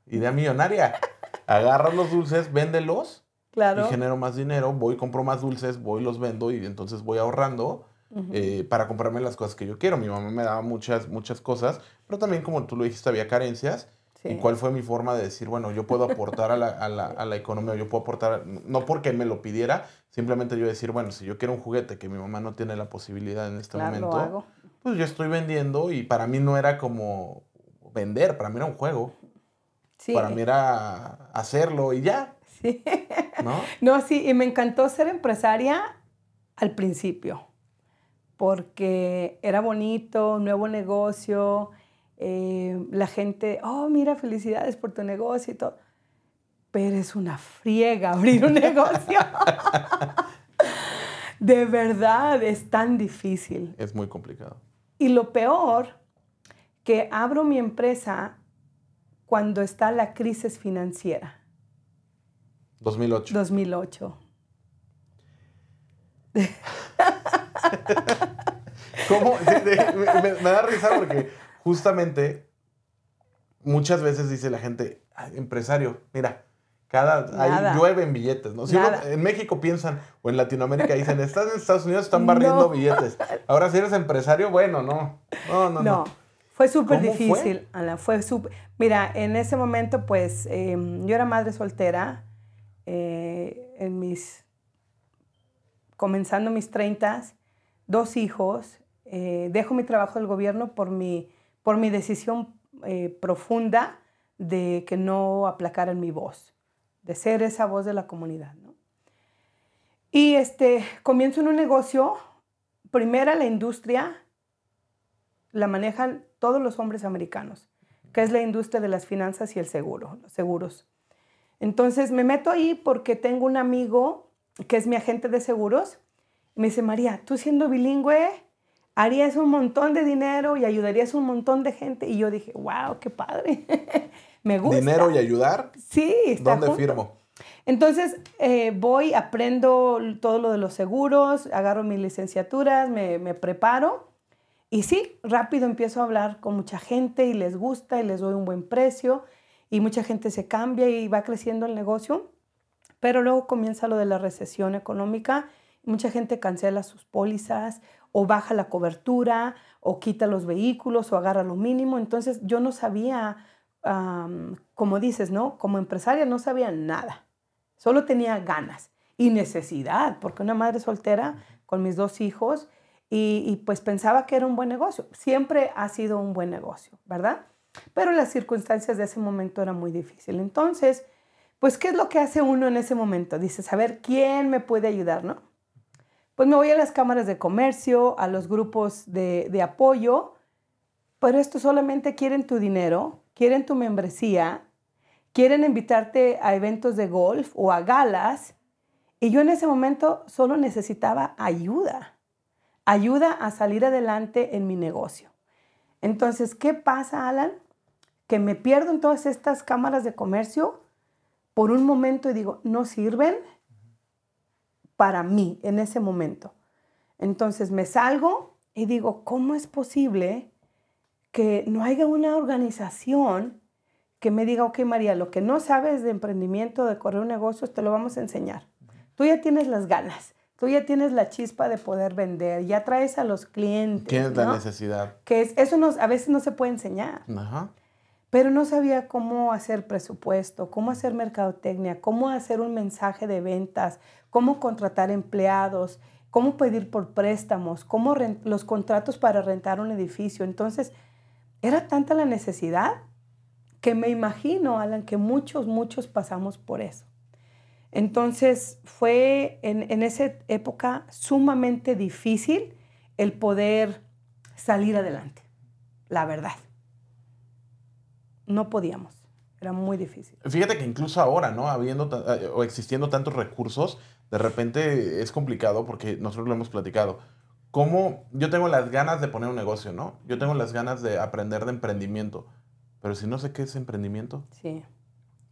idea millonaria. Agarra los dulces, véndelos. Claro. Y genero más dinero, voy, compro más dulces, voy, los vendo y entonces voy ahorrando eh, para comprarme las cosas que yo quiero. Mi mamá me daba muchas, muchas cosas, pero también como tú lo dijiste, había carencias. ¿Y cuál fue mi forma de decir, bueno, yo puedo aportar a la, a, la, a la, economía, yo puedo aportar, no porque me lo pidiera, simplemente yo decir, bueno, si yo quiero un juguete que mi mamá no tiene la posibilidad en este momento, pues yo estoy vendiendo y para mí no era como vender, para mí era un juego. Para mí era hacerlo y ya. Sí. ¿No? No, sí, y me encantó ser empresaria al principio porque era bonito, nuevo negocio, eh, la gente, oh, mira, felicidades por tu negocio y todo. Pero es una friega abrir un negocio. de verdad, es tan difícil. Es muy complicado. Y lo peor, que abro mi empresa cuando está la crisis financiera. 2008. 2008. ¿Cómo? me, da risa porque justamente muchas veces dice la gente, empresario, mira, cada, ahí llueven billetes, ¿no? Si en México piensan, o en Latinoamérica dicen, estás en Estados Unidos, están barriendo billetes. Ahora si eres empresario, bueno, no. No, no, no. Fue súper difícil, Ana. Fue súper. Mira, en ese momento, pues, em, yo era madre soltera, eh, en mis. comenzando mis 30 dos hijos, eh, dejo mi trabajo del gobierno por mi, por mi decisión eh, profunda de que no aplacaran mi voz, de ser esa voz de la comunidad. Y este, comienzo en un negocio, primera la industria la manejan todos los hombres americanos, que es la industria de las finanzas y el seguro, los seguros. Entonces me meto ahí porque tengo un amigo que es mi agente de seguros me dice, María, tú siendo bilingüe, harías un montón de dinero y ayudarías a un montón de gente. Y yo dije, wow, qué padre. me gusta. ¿Dinero y ayudar? Sí. Está ¿Dónde firmo? Entonces eh, voy, aprendo todo lo de los seguros, agarro mis licenciaturas, me, me preparo. Y sí, rápido empiezo a hablar con mucha gente y les gusta y les doy un buen precio y mucha gente se cambia y va creciendo el negocio. Pero luego comienza lo de la recesión económica Mucha gente cancela sus pólizas o baja la cobertura o quita los vehículos o agarra lo mínimo. Entonces yo no sabía, como dices, ¿no? Como empresaria no sabía nada. Solo tenía ganas y necesidad, porque una madre soltera con mis dos hijos y, pues pensaba que era un buen negocio. Siempre ha sido un buen negocio, ¿verdad? Pero las circunstancias de ese momento eran muy difíciles. Entonces, pues, ¿qué es lo que hace uno en ese momento? Dice, saber quién me puede ayudar, ¿no? pues me voy a las cámaras de comercio, a los grupos de, apoyo, pero esto solamente quieren tu dinero, quieren tu membresía, quieren invitarte a eventos de golf o a galas. Y yo en ese momento solo necesitaba ayuda, ayuda a salir adelante en mi negocio. Entonces, ¿qué pasa, Alan? que me pierdo en todas estas cámaras de comercio por un momento y digo, no sirven para mí en ese momento. Entonces me salgo y digo, ¿cómo es posible que no haya una organización que me diga, ok María, lo que no sabes de emprendimiento, de correr negocios, te lo vamos a enseñar. Tú ya tienes las ganas, tú ya tienes la chispa de poder vender, ya traes a los clientes. Tienes la necesidad. Que es, eso a veces no se puede enseñar. Ajá pero no sabía cómo hacer presupuesto, cómo hacer mercadotecnia, cómo hacer un mensaje de ventas, cómo contratar empleados, cómo pedir por préstamos, cómo los contratos para rentar un edificio. Entonces, era tanta la necesidad que me imagino, Alan, que muchos, muchos pasamos por eso. Entonces, fue en, en esa época sumamente difícil el poder salir adelante, la verdad no podíamos. Era muy difícil. Fíjate que incluso ahora, ¿no? Habiendo eh, o existiendo tantos recursos, de repente es complicado porque nosotros lo hemos platicado. ¿Cómo yo tengo las ganas de poner un negocio, ¿no? Yo tengo las ganas de aprender de emprendimiento, pero si no sé qué es emprendimiento. Sí.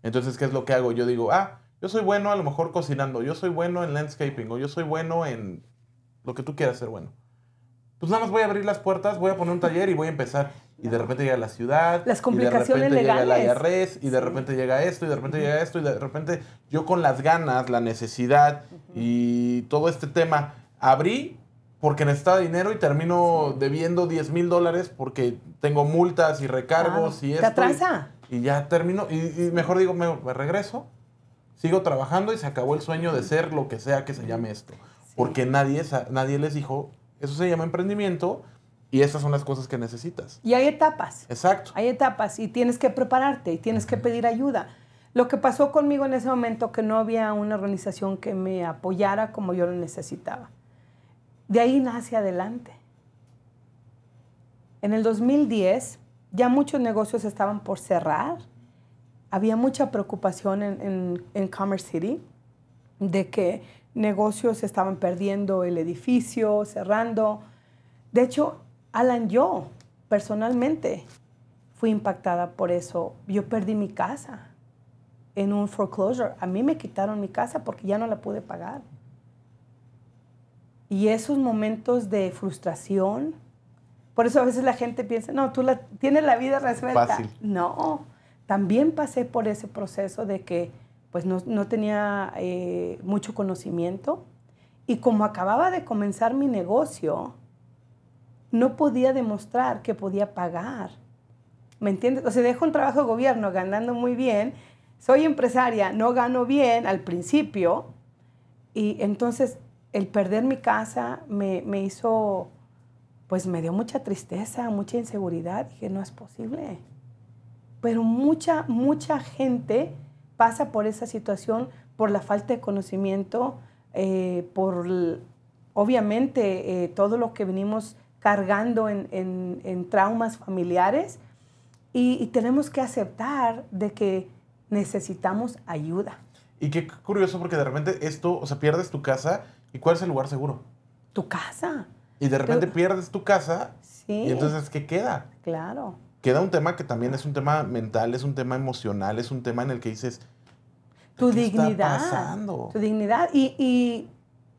Entonces, ¿qué es lo que hago? Yo digo, ah, yo soy bueno a lo mejor cocinando, yo soy bueno en landscaping o yo soy bueno en lo que tú quieras ser bueno pues nada más voy a abrir las puertas, voy a poner un taller y voy a empezar. Y de repente llega la ciudad. Las complicaciones y de repente legales. llega la IRS, y de repente llega esto, y de repente llega esto, y de repente yo con las ganas, la necesidad y todo este tema, abrí porque necesitaba dinero y termino debiendo 10 mil dólares porque tengo multas y recargos y esto. ¿Te atrasa? Y, ya termino, y, mejor digo, me, regreso, sigo trabajando y se acabó el sueño de ser lo que sea que se llame esto. Porque nadie, nadie les dijo eso se llama emprendimiento y esas son las cosas que necesitas. Y hay etapas. Exacto. Hay etapas y tienes que prepararte y tienes que pedir ayuda. Lo que pasó conmigo en ese momento que no había una organización que me apoyara como yo lo necesitaba. De ahí nace adelante. En el 2010 ya muchos negocios estaban por cerrar. Había mucha preocupación en, en Commerce City de que negocios estaban perdiendo el edificio, cerrando. De hecho, Alan, yo personalmente fui impactada por eso. Yo perdí mi casa en un foreclosure. A mí me quitaron mi casa porque ya no la pude pagar. Y esos momentos de frustración, por eso a veces la gente piensa, no, tú la, tienes la vida resuelta. No, también pasé por ese proceso de que pues no, tenía eh, mucho conocimiento y como acababa de comenzar mi negocio, no podía demostrar que podía pagar. ¿Me entiendes? O sea, dejo un trabajo de gobierno ganando muy bien, soy empresaria, no gano bien al principio y entonces el perder mi casa me, me hizo, pues me dio mucha tristeza, mucha inseguridad. Dije, no es posible. Pero mucha, mucha gente pasa por esa situación por la falta de conocimiento, eh, por obviamente eh, todo lo que venimos cargando en, traumas familiares y, tenemos que aceptar de que necesitamos ayuda. Y qué curioso porque de repente esto, o sea, pierdes tu casa y ¿cuál es el lugar seguro? Tu casa. Y de repente pierdes tu casa sí. y entonces ¿qué queda? Claro queda un tema que también es un tema mental, es un tema emocional, es un tema en el que dices, tu dignidad. Está pasando? Tu dignidad. Y, y,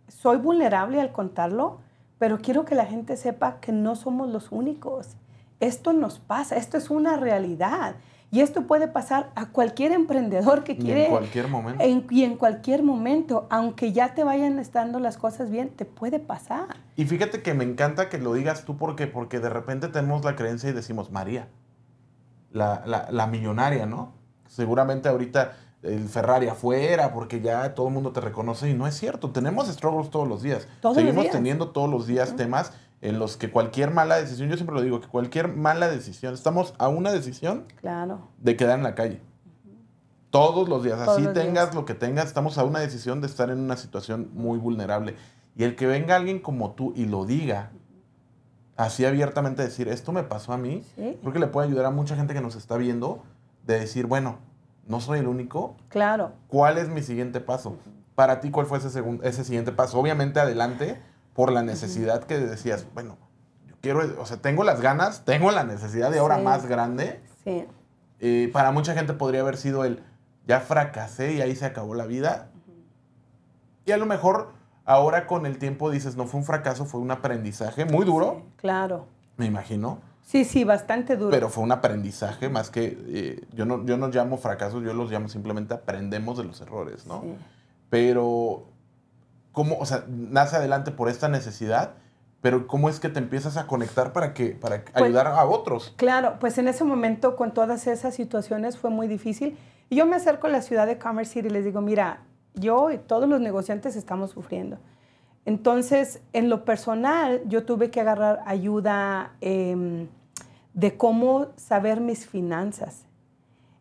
soy vulnerable al contarlo, pero quiero que la gente sepa que no somos los únicos. Esto nos pasa, esto es una realidad. Y esto puede pasar a cualquier emprendedor que quiere. en cualquier momento. y en cualquier momento, aunque ya te vayan estando las cosas bien, te puede pasar. Y fíjate que me encanta que lo digas tú porque, porque de repente tenemos la creencia y decimos, María, la, la, la millonaria, ¿no? Seguramente ahorita el Ferrari afuera porque ya todo el mundo te reconoce y no es cierto. Tenemos struggles todos los días. Seguimos teniendo todos los días temas en los que cualquier mala decisión, yo siempre lo digo, que cualquier mala decisión, estamos a una decisión claro. de quedar en la calle. Todos los días, así tengas lo que tengas, estamos a una decisión de estar en una situación muy vulnerable. Y el que venga alguien como tú y lo diga, así abiertamente decir, esto me pasó a mí, creo que le puede ayudar a mucha gente que nos está viendo de decir, bueno, no soy el único. Claro. ¿Cuál es mi siguiente paso? Para ti, ¿cuál fue ese, ese siguiente paso? Obviamente adelante, por la necesidad que decías, bueno, yo quiero, o sea, tengo las ganas, tengo la necesidad de ahora más grande. Sí. eh, para mucha gente podría haber sido el, ya fracasé y ahí se acabó la vida. Y a lo mejor ahora con el tiempo dices, no fue un fracaso, fue un aprendizaje muy duro. claro. Me imagino. Sí, sí, bastante duro. Pero fue un aprendizaje más que, eh, yo, no, yo no llamo fracasos, yo los llamo simplemente aprendemos de los errores, ¿no? Sí. Pero, ¿cómo, o sea, nace adelante por esta necesidad? pero ¿cómo es que te empiezas a conectar para, que, para pues, ayudar a otros? Claro, pues en ese momento con todas esas situaciones fue muy difícil. Y yo me acerco a la ciudad de Commerce City y les digo, mira, yo y todos los negociantes estamos sufriendo. Entonces, en lo personal, yo tuve que agarrar ayuda em, de cómo saber mis finanzas.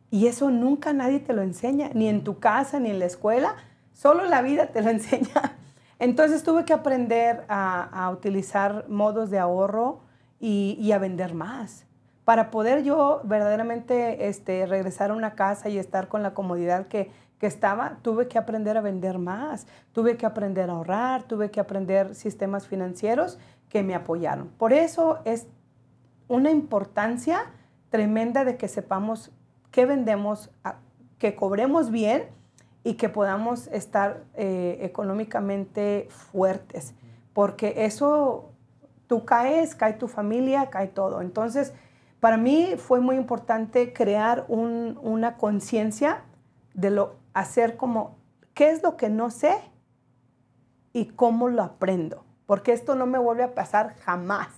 Y eso nunca nadie te lo enseña, ni en tu casa, ni en la escuela. Solo la vida te lo enseña. Entonces tuve que aprender a, utilizar modos de ahorro y, a vender más. Para poder yo verdaderamente este, regresar a una casa y estar con la comodidad que, que estaba, tuve que aprender a vender más, tuve que aprender a ahorrar, tuve que aprender sistemas financieros que me apoyaron. Por eso es una importancia tremenda de que sepamos qué vendemos, que cobremos bien y que podamos estar eh, económicamente fuertes, porque eso, tú caes, cae tu familia, cae todo. Entonces, para mí fue muy importante crear una conciencia de lo, hacer como, ¿qué es lo que no sé? Y cómo lo aprendo, porque esto no me vuelve a pasar jamás,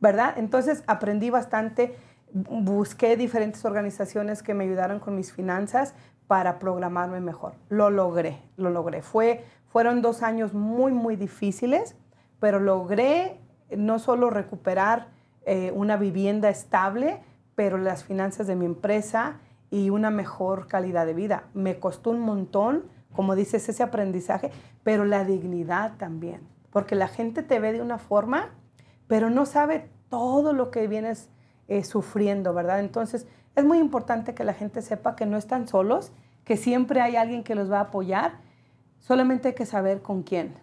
¿verdad? Entonces aprendí bastante, busqué diferentes organizaciones que me ayudaron con mis finanzas, para programarme mejor. Lo logré, lo logré. Fue, fueron dos años muy, muy difíciles, pero logré no solo recuperar eh, una vivienda estable, pero las finanzas de mi empresa y una mejor calidad de vida. Me costó un montón, como dices, ese aprendizaje, pero la dignidad también, porque la gente te ve de una forma, pero no sabe todo lo que vienes eh, sufriendo, ¿verdad? Entonces, es muy importante que la gente sepa que no están solos, que siempre hay alguien que los va a apoyar, solamente hay que saber con quién.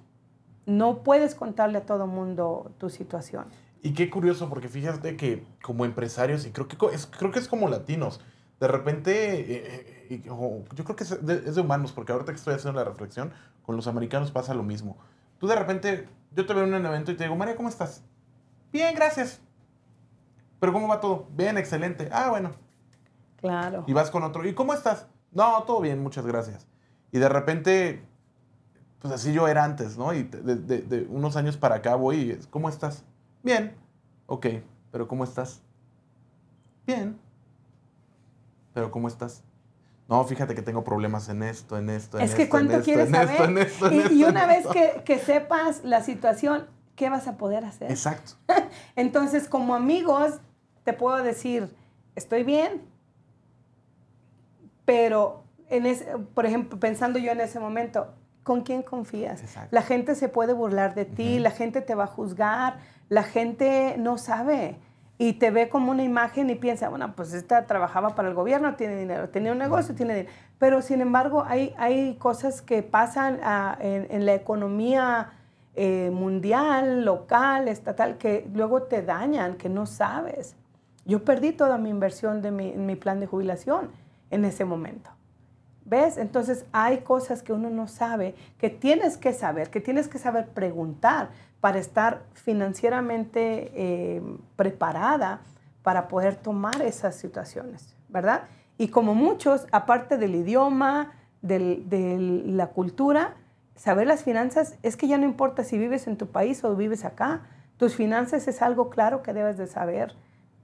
No puedes contarle a todo mundo tu situación. Y qué curioso, porque fíjate que como empresarios, y creo que es, creo que es como latinos, de repente, eh, eh, yo creo que es de, humanos, porque ahorita que estoy haciendo la reflexión, con los americanos pasa lo mismo. Tú de repente, yo te veo en un evento y te digo, María, ¿cómo estás? Bien, gracias. Pero ¿cómo va todo? Bien, excelente. Ah, bueno, Claro. Y vas con otro. ¿Y cómo estás? No, todo bien, muchas gracias. Y de repente, pues así yo era antes, ¿no? Y de, unos años para acá voy ¿cómo estás? Bien. Ok, pero ¿cómo estás? Bien. Pero ¿cómo estás? No, fíjate que tengo problemas en esto, en esto, en es esto. Es que cuánto quieres saber. y, y, una vez que, que sepas la situación, ¿qué vas a poder hacer? Exacto. Entonces, como amigos, te puedo decir, estoy bien, pero, en ese, por ejemplo, pensando yo en ese momento, ¿con quién confías? La gente se puede burlar de ti, la gente te va a juzgar, la gente no sabe y te ve como una imagen y piensa, bueno, pues esta trabajaba para el gobierno, tiene dinero, tenía un negocio, tiene dinero. Pero sin embargo, hay, hay cosas que pasan ah, en, la economía eh, mundial, local, estatal, que luego te dañan, que no sabes. Yo perdí toda mi inversión de mi, mi plan de jubilación en ese momento. ¿Ves? Entonces hay cosas que uno no sabe, que tienes que saber, que tienes que saber preguntar para estar financieramente eh, preparada para poder tomar esas situaciones, ¿verdad? Y como muchos, aparte del idioma, de la cultura, saber las finanzas es que ya no importa si vives en tu país o vives acá, tus finanzas es algo claro que debes de saber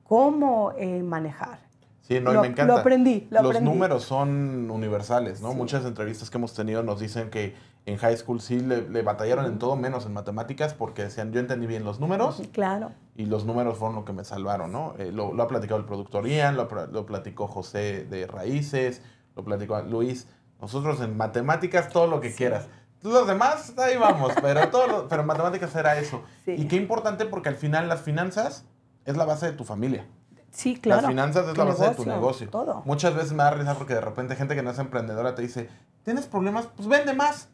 cómo eh, manejar. Sí, no, y me encanta. Lo aprendí, Los números son universales, ¿no? Muchas entrevistas que hemos tenido nos dicen que en high school sí le, batallaron en todo menos en matemáticas porque decían, yo entendí bien los números. Claro. Y los números fueron lo que me salvaron, ¿no? Eh, lo, ha platicado el productor Ian, lo, lo, platicó José de Raíces, lo platicó Luis. Nosotros en matemáticas todo lo que quieras. Los demás, ahí vamos, pero, todo pero matemáticas era eso. Y qué importante porque al final las finanzas es la base de tu familia. Sí, claro. Las finanzas es la base de tu negocio. Todo. Muchas veces me da risa porque de repente gente que no es emprendedora te dice, ¿tienes problemas? Pues vende más.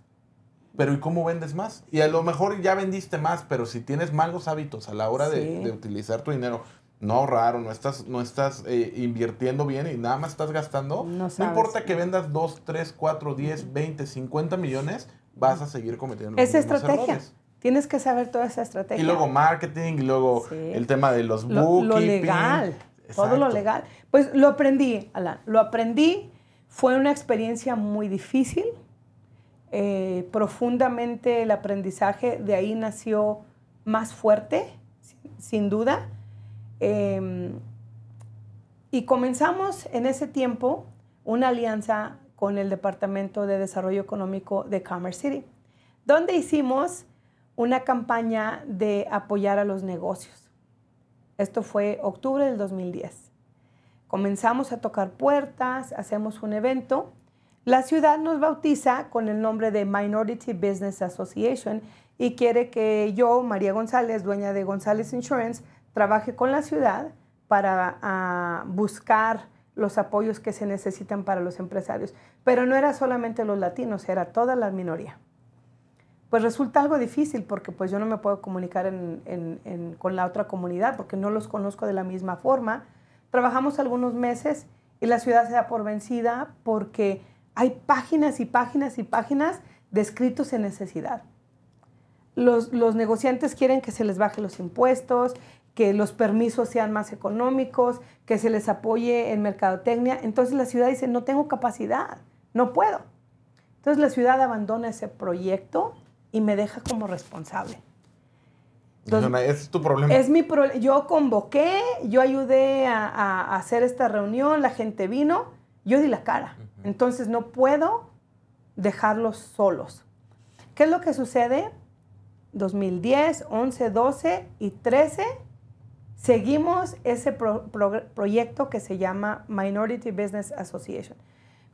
Pero ¿y cómo vendes más? Y a lo mejor ya vendiste más, pero si tienes malos hábitos a la hora de, utilizar tu dinero, no ahorrar o no estás, no estás eh, invirtiendo bien y nada más estás gastando, no, importa que vendas 2, 3, 4, 10, 20, 50 millones, vas a seguir cometiendo Esa estrategia. Tienes que saber toda esa estrategia. Y luego marketing, y luego el tema de los bookkeeping. Lo, legal, todo lo legal. Pues lo aprendí, Alan, lo aprendí. Fue una experiencia muy difícil, eh, profundamente el aprendizaje, de ahí nació más fuerte, sin duda. Em, y comenzamos en ese tiempo una alianza con el Departamento de Desarrollo Económico de Commerce City, donde hicimos una campaña de apoyar a los negocios. Esto fue octubre del 2010. Comenzamos a tocar puertas, hacemos un evento. La ciudad nos bautiza con el nombre de Minority Business Association y quiere que yo, María González, dueña de González Insurance, trabaje con la ciudad para ah, buscar los apoyos que se necesitan para los empresarios. Pero no era solamente los latinos, era toda la minoría. Pues resulta algo difícil porque pues yo no me puedo comunicar con la otra comunidad porque no los conozco de la misma forma. Trabajamos algunos meses y la ciudad se da por vencida porque hay páginas y páginas y páginas de escritos en necesidad. Los, los negociantes quieren que se les baje los impuestos, que los permisos sean más económicos, que se les apoye en mercadotecnia. Entonces la ciudad dice, no tengo capacidad, no puedo. Entonces la ciudad abandona ese proyecto y me deja como responsable. ese es tu problema. Es mi Yo convoqué, yo ayudé a, a, hacer esta reunión, la gente vino, yo di la cara. Entonces no puedo dejarlos solos. ¿Qué es lo que sucede? 2010, 11, 12 y 13 Seguimos ese proyecto que se llama Minority Business Association.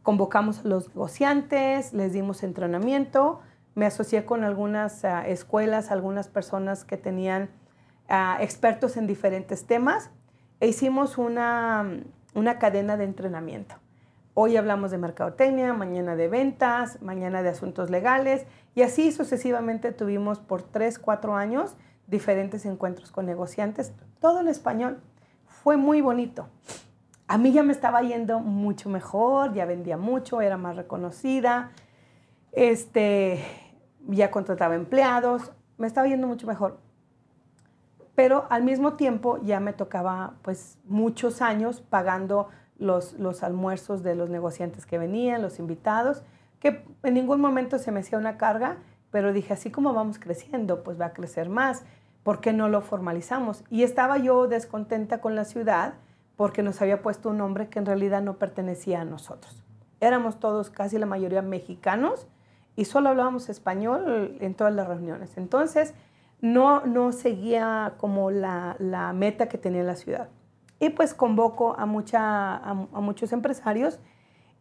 Convocamos a los negociantes, les dimos entrenamiento, me asocié con algunas ah, escuelas, algunas personas que tenían ah, expertos en diferentes temas e hicimos una, una cadena de entrenamiento. Hoy hablamos de mercadotecnia, mañana de ventas, mañana de asuntos legales y así sucesivamente tuvimos por tres, cuatro años diferentes encuentros con negociantes, todo en español. Fue muy bonito. A mí ya me estaba yendo mucho mejor, ya vendía mucho, era más reconocida, este, ya contrataba empleados, me estaba yendo mucho mejor. Pero al mismo tiempo ya me tocaba pues muchos años pagando los, los almuerzos de los negociantes que venían, los invitados, que en ningún momento se me hacía una carga, pero dije, así como vamos creciendo, pues va a crecer más. ¿por qué no lo formalizamos? Y estaba yo descontenta con la ciudad porque nos había puesto un nombre que en realidad no pertenecía a nosotros. Éramos todos, casi la mayoría, mexicanos y solo hablábamos español en todas las reuniones. Entonces, no, no seguía como la, meta que tenía la ciudad. Y pues convoco a, mucha, a, muchos empresarios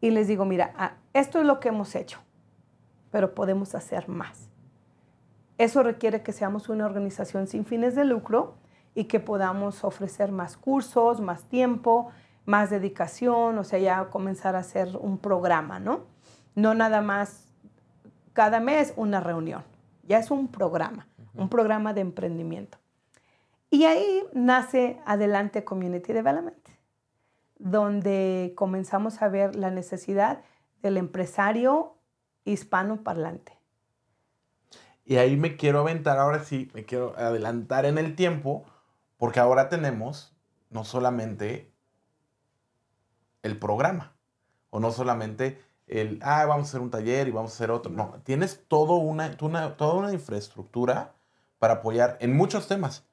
y les digo, mira, esto es lo que hemos hecho, pero podemos hacer más. Eso requiere que seamos una organización sin fines de lucro y que podamos ofrecer más cursos, más tiempo, más dedicación, o sea, ya comenzar a hacer un programa, ¿no? No nada más cada mes una reunión, ya es un programa, un programa de emprendimiento. Y ahí nace Adelante Community Development, donde comenzamos a ver la necesidad del empresario hispano parlante. Y ahí me quiero aventar, ahora sí, me quiero adelantar en el tiempo, porque ahora tenemos no solamente el programa, o no solamente el, ah, vamos a hacer un taller y vamos a hacer otro. No, tienes todo una, toda una infraestructura para apoyar en muchos temas.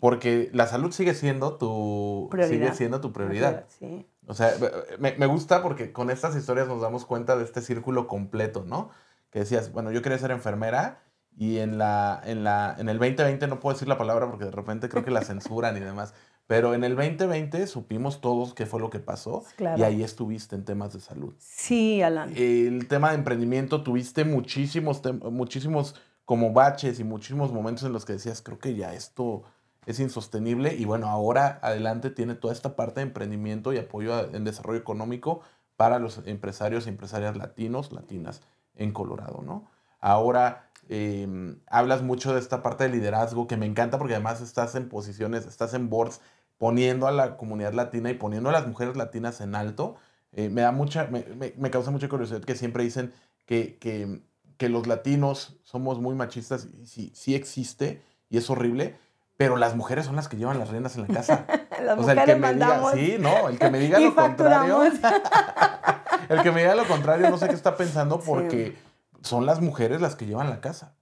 Porque la salud sigue siendo tu prioridad. Sigue siendo tu prioridad. Sí. O sea, me, me, gusta porque con estas historias nos damos cuenta de este círculo completo, ¿no? Que decías, bueno, yo quería ser enfermera y en, la, en, la, en el 2020 no puedo decir la palabra porque de repente creo que la censuran y demás. Pero en el 2020 supimos todos qué fue lo que pasó y ahí estuviste en temas de salud. Sí, Alan. El tema de emprendimiento, tuviste muchísimos, muchísimos como baches y muchísimos momentos en los que decías, creo que ya esto es insostenible y bueno, ahora adelante tiene toda esta parte de emprendimiento y apoyo en desarrollo económico para los empresarios y empresarias latinos, latinas en Colorado, ¿no? Ahora Em, hablas mucho de esta parte de liderazgo que me encanta porque además estás en posiciones, estás en boards poniendo a la comunidad latina y poniendo a las mujeres latinas en alto. Eh, me da mucha, me, me, causa mucha curiosidad que siempre dicen que, que, que los latinos somos muy machistas y sí, sí existe y es horrible, pero las mujeres son las que llevan las riendas en la casa. las o sea, el que me diga, sí, no, el que me diga lo contrario. el que me diga lo contrario, no sé qué está pensando porque son las mujeres las que llevan la casa.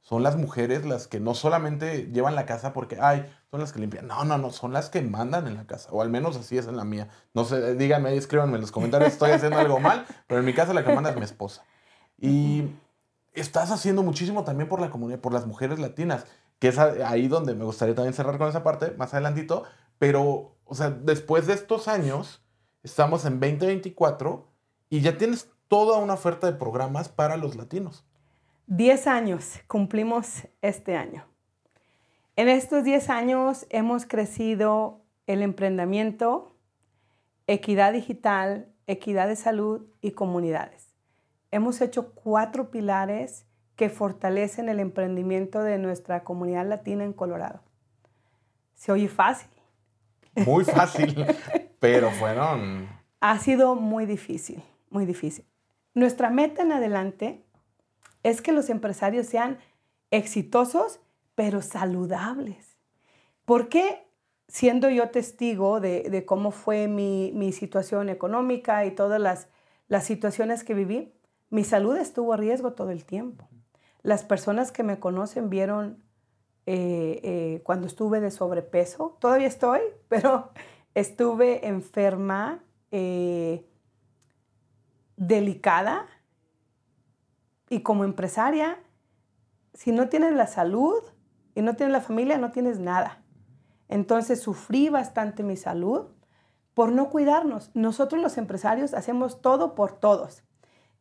Son las mujeres las que no solamente llevan la casa porque, ay, son las que limpian. No, no, no, son las que mandan en la casa. O al menos así es en la mía. No sé, díganme, escríbanme en los comentarios, estoy haciendo algo mal, pero en mi casa la que manda es mi esposa. Y estás haciendo muchísimo también por la comunidad, por las mujeres latinas que es ahí donde me gustaría también cerrar con esa parte, más adelantito, pero, o sea, después de estos años, estamos en 2024 y ya tienes toda una oferta de programas para los latinos. Diez años cumplimos este año. En estos diez años hemos crecido el emprendimiento, equidad digital, equidad de salud y comunidades. Hemos hecho cuatro pilares que fortalecen el emprendimiento de nuestra comunidad latina en Colorado. Se oye fácil. Muy fácil, pero fueron... Ha sido muy difícil, muy difícil. Nuestra meta en adelante es que los empresarios sean exitosos, pero saludables. ¿Por qué? Siendo yo testigo de, cómo fue mi, situación económica y todas las, situaciones que viví, mi salud estuvo a riesgo todo el tiempo. Las personas que me conocen vieron eh, eh, cuando estuve de sobrepeso, todavía estoy, pero estuve enferma, eh, delicada y como empresaria, si no tienes la salud y no tienes la familia, no tienes nada. Entonces sufrí bastante mi salud por no cuidarnos. Nosotros los empresarios hacemos todo por todos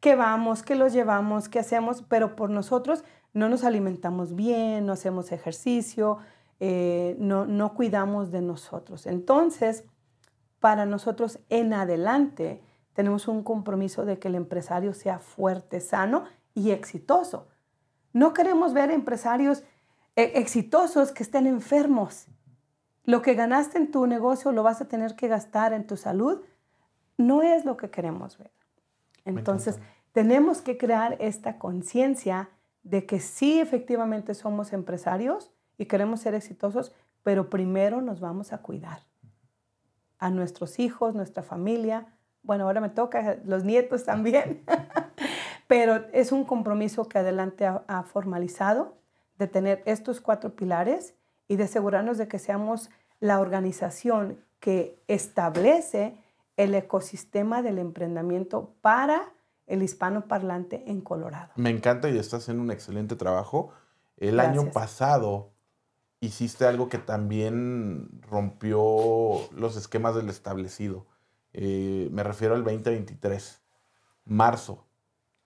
que vamos, que los llevamos, que hacemos, pero por nosotros no nos alimentamos bien, no hacemos ejercicio, eh, no, no cuidamos de nosotros. Entonces, para nosotros en adelante tenemos un compromiso de que el empresario sea fuerte, sano y exitoso. No queremos ver empresarios eh, exitosos que estén enfermos. Lo que ganaste en tu negocio lo vas a tener que gastar en tu salud. No es lo que queremos ver. Entonces, tenemos que crear esta conciencia de que sí, efectivamente somos empresarios y queremos ser exitosos, pero primero nos vamos a cuidar a nuestros hijos, nuestra familia. Bueno, ahora me toca los nietos también, pero es un compromiso que adelante ha, ha, formalizado de tener estos cuatro pilares y de asegurarnos de que seamos la organización que establece el ecosistema del emprendimiento para el hispano parlante en Colorado. Me encanta y estás haciendo un excelente trabajo. El año pasado hiciste algo que también rompió los esquemas del establecido. Eh, me refiero al 2023, marzo,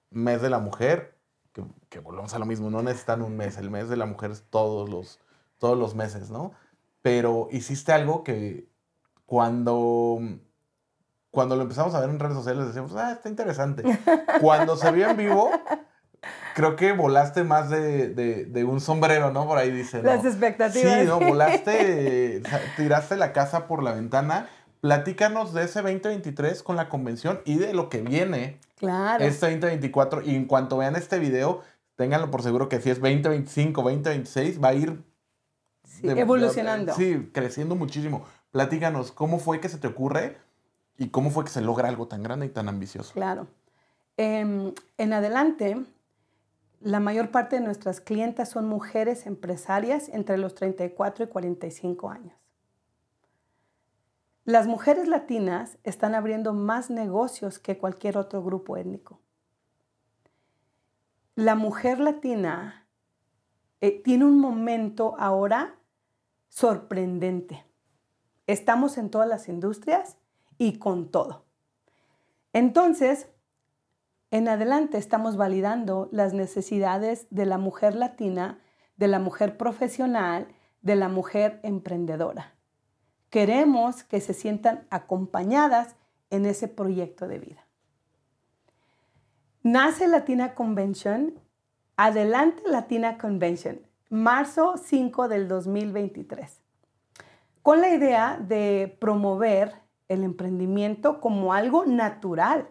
mes de la mujer, que, que, volvemos a lo mismo, no necesitan un mes, el mes de la mujer es todos los, todos los meses, ¿no? Pero hiciste algo que cuando cuando lo empezamos a ver en redes sociales decíamos, ah, está interesante. Cuando se vio en vivo, creo que volaste más de, un sombrero, ¿no? Por ahí dicen. Las expectativas. Sí, ¿no? Volaste, tiraste la casa por la ventana. Platícanos de ese 2023 con la convención y de lo que viene. Claro. Este 2024. Y en cuanto vean este video, ténganlo por seguro que si es 2025, 2026, va a ir... evolucionando. sí, creciendo muchísimo. Platícanos, ¿cómo fue que se te ocurre ¿Y cómo fue que se logra algo tan grande y tan ambicioso? Claro. Em, en adelante, la mayor parte de nuestras clientas son mujeres empresarias entre los 34 y 45 años. Las mujeres latinas están abriendo más negocios que cualquier otro grupo étnico. La mujer latina eh, tiene un momento ahora sorprendente. Estamos en todas las industrias y con todo. Entonces, en adelante estamos validando las necesidades de la mujer latina, de la mujer profesional, de la mujer emprendedora. Queremos que se sientan acompañadas en ese proyecto de vida. Nace Latina Convention, Adelante Latina Convention, marzo 5 del 2023. con la idea de promover el emprendimiento como algo natural,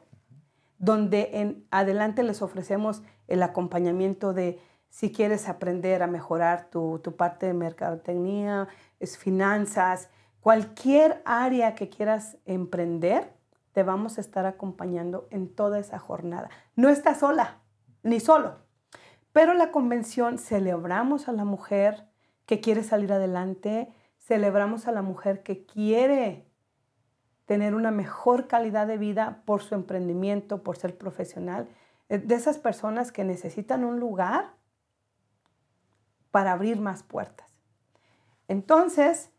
donde en adelante les ofrecemos el acompañamiento de si quieres aprender a mejorar tu, tu parte de mercadotecnia, es finanzas, cualquier área que quieras emprender, te vamos a estar acompañando en toda esa jornada. No estás sola, ni solo. Pero la convención celebramos a la mujer que quiere salir adelante, celebramos a la mujer que quiere tener una mejor calidad de vida por su emprendimiento, por ser profesional, eh, de esas personas que necesitan un lugar para abrir más puertas. Entonces,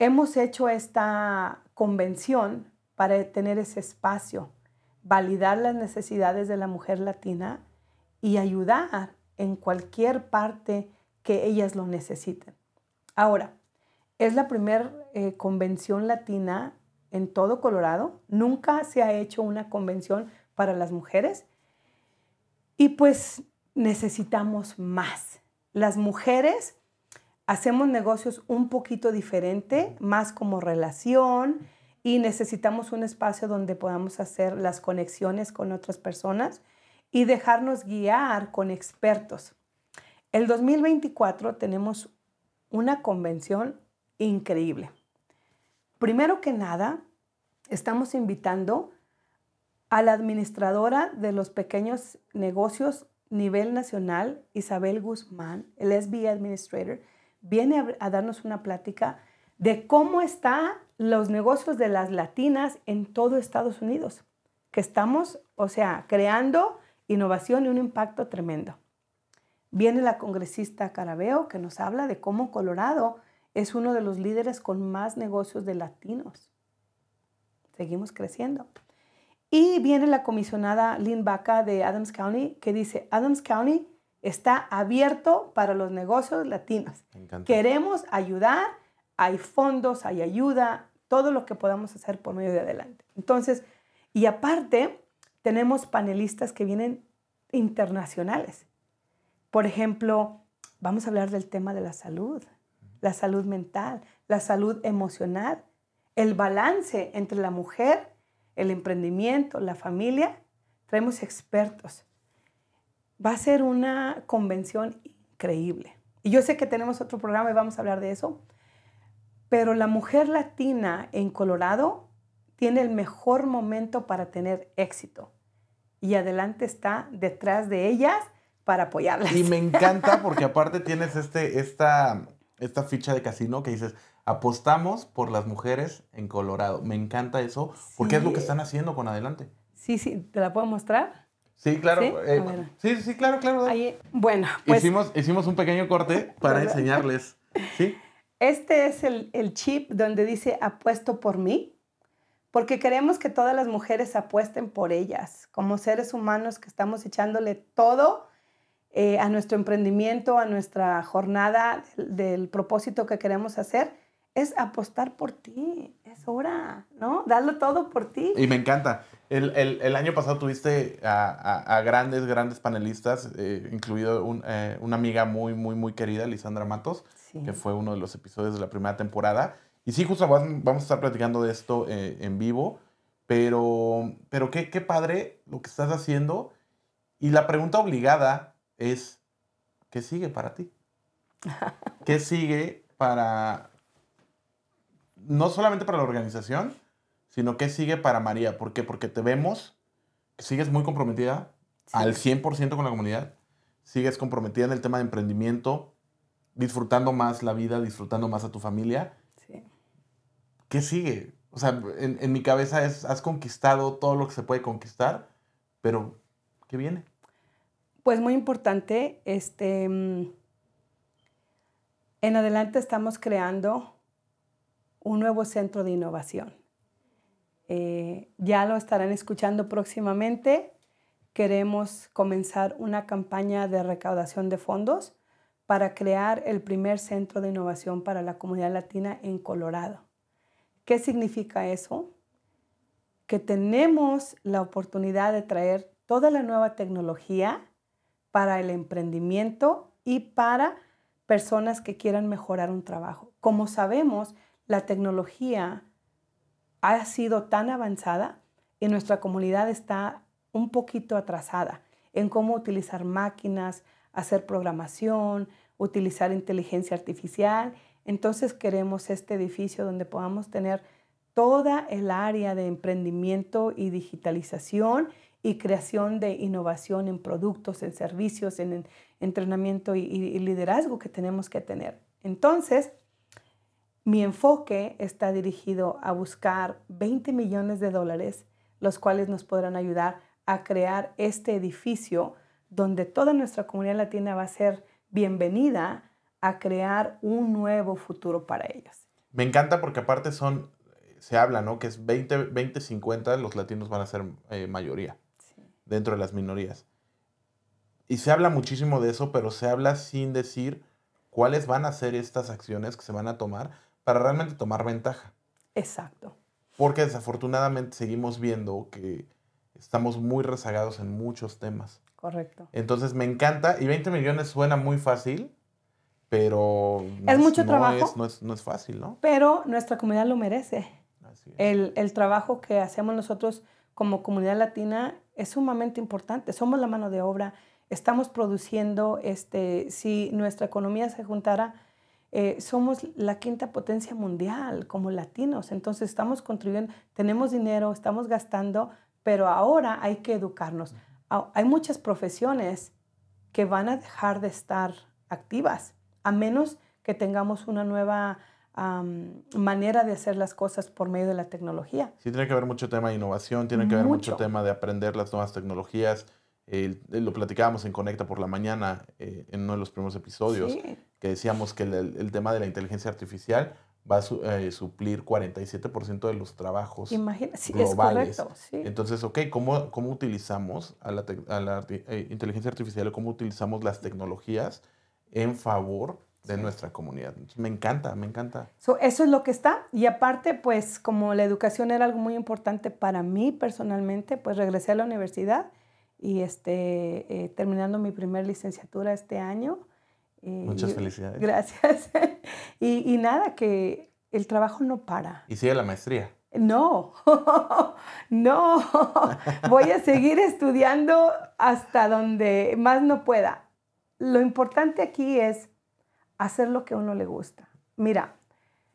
hemos hecho esta convención para tener ese espacio, validar las necesidades de la mujer latina y ayudar en cualquier parte que ellas lo necesiten. Ahora, es la primera eh, convención latina en todo Colorado. Nunca se ha hecho una convención para las mujeres. Y pues necesitamos más. Las mujeres hacemos negocios un poquito diferente, más como relación, y necesitamos un espacio donde podamos hacer las conexiones con otras personas y dejarnos guiar con expertos. El 2024 tenemos una convención increíble. Primero que nada, estamos invitando a la administradora de los pequeños negocios nivel nacional, Isabel Guzmán, el SB Administrator, viene a, darnos una plática de cómo están los negocios de las latinas en todo Estados Unidos, que estamos, o sea, creando innovación y un impacto tremendo. Viene la congresista Carabeo que nos habla de cómo Colorado es uno de los líderes con más negocios de latinos. Seguimos creciendo. Y viene la comisionada Lynn Baca de Adams County que dice, Adams County está abierto para los negocios latinos. Queremos ayudar, hay fondos, hay ayuda, todo lo que podamos hacer por medio de adelante. Entonces, y aparte, tenemos panelistas que vienen internacionales. Por ejemplo, vamos a hablar del tema de la salud la salud mental, la salud emocional, el balance entre la mujer, el emprendimiento, la familia. Traemos expertos. Va a ser una convención increíble. Y yo sé que tenemos otro programa y vamos a hablar de eso, pero la mujer latina en Colorado tiene el mejor momento para tener éxito. Y adelante está detrás de ellas para apoyarlas. Y me encanta porque aparte tienes este, esta esta ficha de casino que dices, apostamos por las mujeres en Colorado. Me encanta eso, porque es lo que están haciendo con adelante. Sí, sí, ¿te la puedo mostrar? Sí, claro. Eh, ¿Sí? sí, claro, claro. bueno, pues, hicimos, hicimos un pequeño corte para enseñarles. ¿sí? Este es el, el chip donde dice apuesto por mí, porque queremos que todas las mujeres apuesten por ellas, como seres humanos que estamos echándole todo eh, a nuestro emprendimiento, a nuestra jornada del, propósito que queremos hacer, es apostar por ti. Es hora, ¿no? Darlo todo por ti. Y me encanta. El, el, el año pasado tuviste a, a, grandes, grandes panelistas, eh, incluido un, eh, una amiga muy, muy, muy querida, Lisandra Matos, que fue uno de los episodios de la primera temporada. Y sí, justo vamos a estar platicando de esto en vivo, pero, pero qué, qué padre lo que estás haciendo. Y la pregunta obligada es, ¿qué sigue para ti? ¿Qué sigue para, no solamente para la organización, sino qué sigue para María? ¿Por qué? Porque te vemos que sigues muy comprometida al 100% con la comunidad, sigues comprometida en el tema de emprendimiento, disfrutando más la vida, disfrutando más a tu familia. Sí. ¿Qué sigue? O sea, en, en mi cabeza es, has conquistado todo lo que se puede conquistar, pero ¿qué viene? Pues muy importante, este, mm, en adelante estamos creando un nuevo centro de innovación. Eh, ya lo estarán escuchando próximamente. Queremos comenzar una campaña de recaudación de fondos para crear el primer centro de innovación para la comunidad latina en Colorado. ¿Qué significa eso? Que tenemos la oportunidad de traer toda la nueva tecnología para el emprendimiento y para personas que quieran mejorar un trabajo. Como sabemos, la tecnología ha sido tan avanzada y nuestra comunidad está un poquito atrasada en cómo utilizar máquinas, hacer programación, utilizar inteligencia artificial. Entonces queremos este edificio donde podamos tener toda el área de emprendimiento y digitalización y creación de innovación en productos, en servicios, en entrenamiento y, liderazgo que tenemos que tener. Entonces, mi enfoque está dirigido a buscar 20 millones de dólares, los cuales nos podrán ayudar a crear este edificio donde toda nuestra comunidad latina va a ser bienvenida a crear un nuevo futuro para ellos. Me encanta porque aparte son, se habla, ¿no? Que es 20, 20 50, los latinos van a ser eh, mayoría dentro de las minorías. Y se habla muchísimo de eso, pero se habla sin decir cuáles van a ser estas acciones que se van a tomar para realmente tomar ventaja. Exacto. Porque desafortunadamente seguimos viendo que estamos muy rezagados en muchos temas. Correcto. Entonces me encanta y 20 millones suena muy fácil, pero es mucho trabajo. no, es, no, es, fácil, ¿no? Pero nuestra comunidad lo merece. El, el, trabajo que hacemos nosotros como comunidad latina es sumamente importante. Somos la mano de obra, estamos produciendo, este, si nuestra economía se juntara, eh, somos la quinta potencia mundial como latinos. Entonces estamos contribuyendo, tenemos dinero, estamos gastando, pero ahora hay que educarnos. Hay muchas profesiones que van a dejar de estar activas, a menos que tengamos una nueva manera de hacer las cosas por medio de la tecnología. Sí, tiene que haber mucho tema de innovación, tiene que haber mucho tema de aprender las nuevas tecnologías. lo platicábamos en Conecta por la mañana eh, en uno de los primeros episodios, que decíamos que el, tema de la inteligencia artificial va a eh, suplir 47% de los trabajos Imagina, sí, globales. Es correcto, sí. Entonces, ok, ¿cómo, cómo utilizamos a la, a la eh, inteligencia artificial o cómo utilizamos las tecnologías en favor de nuestra comunidad? me encanta, me encanta. eso es lo que está. Y aparte, pues como la educación era algo muy importante para mí personalmente, pues regresé a la universidad y este, eh, terminando mi primera licenciatura este año. Muchas felicidades. Gracias. y, y, nada, que el trabajo no para. ¿Y sigue la maestría? No, no, voy a seguir estudiando hasta donde más no pueda. Lo importante aquí es hacer lo que a uno le gusta. Mira,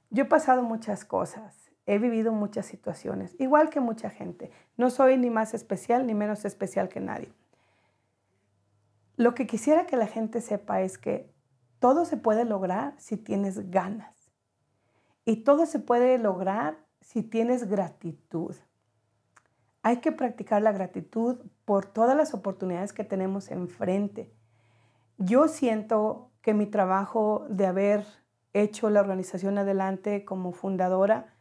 yo he pasado muchas cosas, he vivido muchas situaciones, igual que mucha gente. No soy ni más especial ni menos especial que nadie. Lo que quisiera que la gente sepa es que todo se puede lograr si tienes ganas. Y todo se puede lograr si tienes gratitud. Hay que practicar la gratitud por todas las oportunidades que tenemos enfrente. Yo siento que mi trabajo de haber hecho la organización adelante como fundadora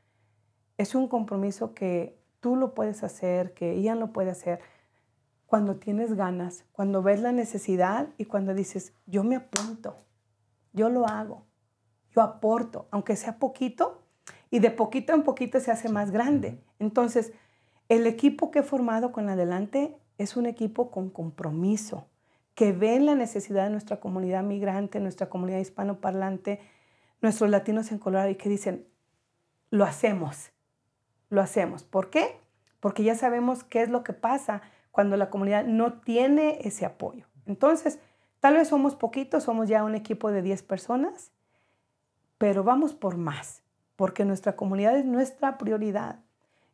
es un compromiso que tú lo puedes hacer, que Ian lo puede hacer cuando tienes ganas, cuando ves la necesidad y cuando dices, yo me apunto yo lo hago, yo aporto, aunque sea poquito, y de poquito en poquito se hace más grande. Entonces, el equipo que he formado con Adelante es un equipo con compromiso, que ve la necesidad de nuestra comunidad migrante, nuestra comunidad hispanoparlante, nuestros latinos en Colorado y que dicen, lo hacemos, lo hacemos. ¿Por qué? Porque ya sabemos qué es lo que pasa cuando la comunidad no tiene ese apoyo. Entonces, Tal vez somos poquitos, somos ya un equipo de 10 personas, pero vamos por más, porque nuestra comunidad es nuestra prioridad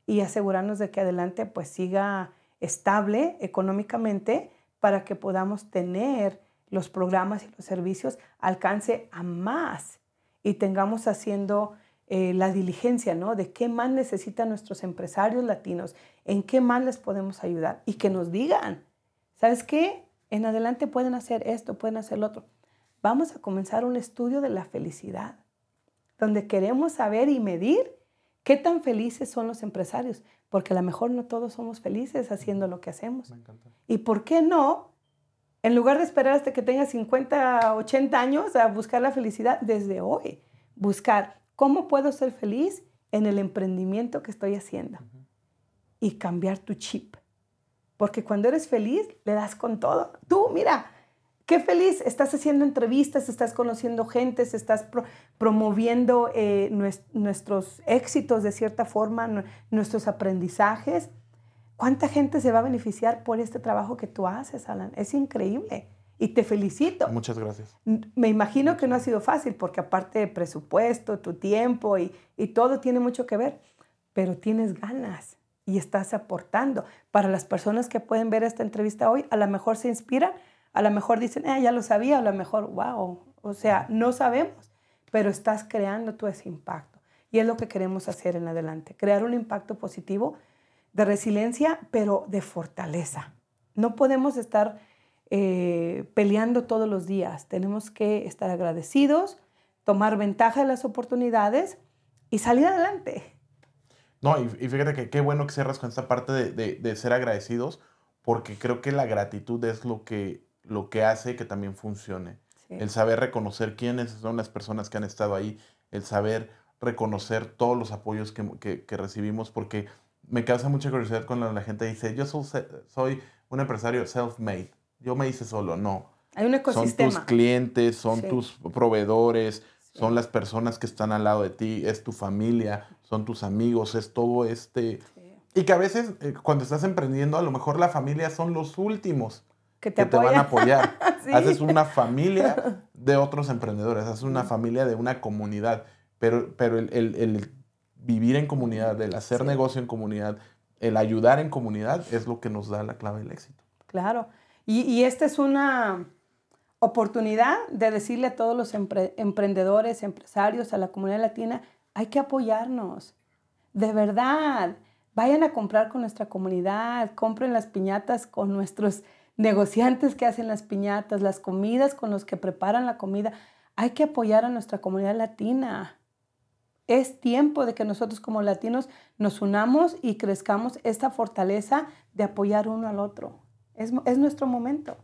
y asegurarnos de que adelante pues siga estable económicamente para que podamos tener los programas y los servicios alcance a más y tengamos haciendo eh, la diligencia, ¿no? De qué más necesitan nuestros empresarios latinos, en qué más les podemos ayudar y que nos digan, ¿sabes qué? En adelante pueden hacer esto, pueden hacer lo otro. Vamos a comenzar un estudio de la felicidad, donde queremos saber y medir qué tan felices son los empresarios, porque a lo mejor no todos somos felices haciendo lo que hacemos. ¿Y por qué no? En lugar de esperar hasta que tengas 50, 80 años a buscar la felicidad desde hoy, buscar cómo puedo ser feliz en el emprendimiento que estoy haciendo y cambiar tu chip porque cuando eres feliz, le das con todo. Tú, mira, qué feliz, estás haciendo entrevistas, estás conociendo gente, estás promoviendo eh, nuestros éxitos de cierta forma, nuestros aprendizajes. ¿Cuánta gente se va a beneficiar por este trabajo que tú haces, Alan? Es increíble y te felicito. Muchas gracias. Me imagino que no ha sido fácil porque aparte de presupuesto, tu tiempo y, y todo tiene mucho que ver, pero tienes ganas y estás aportando. Para las personas que pueden ver esta entrevista hoy, a lo mejor se inspiran, a lo mejor dicen, ah, ya lo sabía, a lo mejor, wow, o sea, no sabemos, pero estás creando tú ese impacto. Y es lo que queremos hacer en adelante, crear un impacto positivo de resiliencia, pero de fortaleza. No podemos estar eh, peleando todos los días. Tenemos que estar agradecidos, tomar ventaja de las oportunidades y salir adelante. No, y, fíjate que qué bueno que cierras con esta parte de, ser agradecidos, porque creo que la gratitud es lo que, lo que hace que también funcione. El saber reconocer quiénes son las personas que han estado ahí, el saber reconocer todos los apoyos que, que recibimos, porque me causa mucha curiosidad cuando la gente dice, yo soy, un empresario self-made, yo me hice solo, no. Hay un ecosistema. Son tus clientes, son tus proveedores, son las personas que están al lado de ti, es tu familia, son tus amigos, es todo este... Y que a veces eh, cuando estás emprendiendo, a lo mejor la familia son los últimos que te, van a apoyar. Haces una familia de otros emprendedores, haces una familia de una comunidad, pero, pero el, el vivir en comunidad, el hacer negocio en comunidad, el ayudar en comunidad es lo que nos da la clave del éxito. Claro. Y, esta es una oportunidad de decirle a todos los emprendedores, empresarios, a la comunidad latina, hay que apoyarnos. De verdad, vayan a comprar con nuestra comunidad, compren las piñatas con nuestros negociantes que hacen las piñatas, las comidas con los que preparan la comida. Hay que apoyar a nuestra comunidad latina. Es tiempo de que nosotros como latinos nos unamos y crezcamos esta fortaleza de apoyar uno al otro. Es, nuestro momento.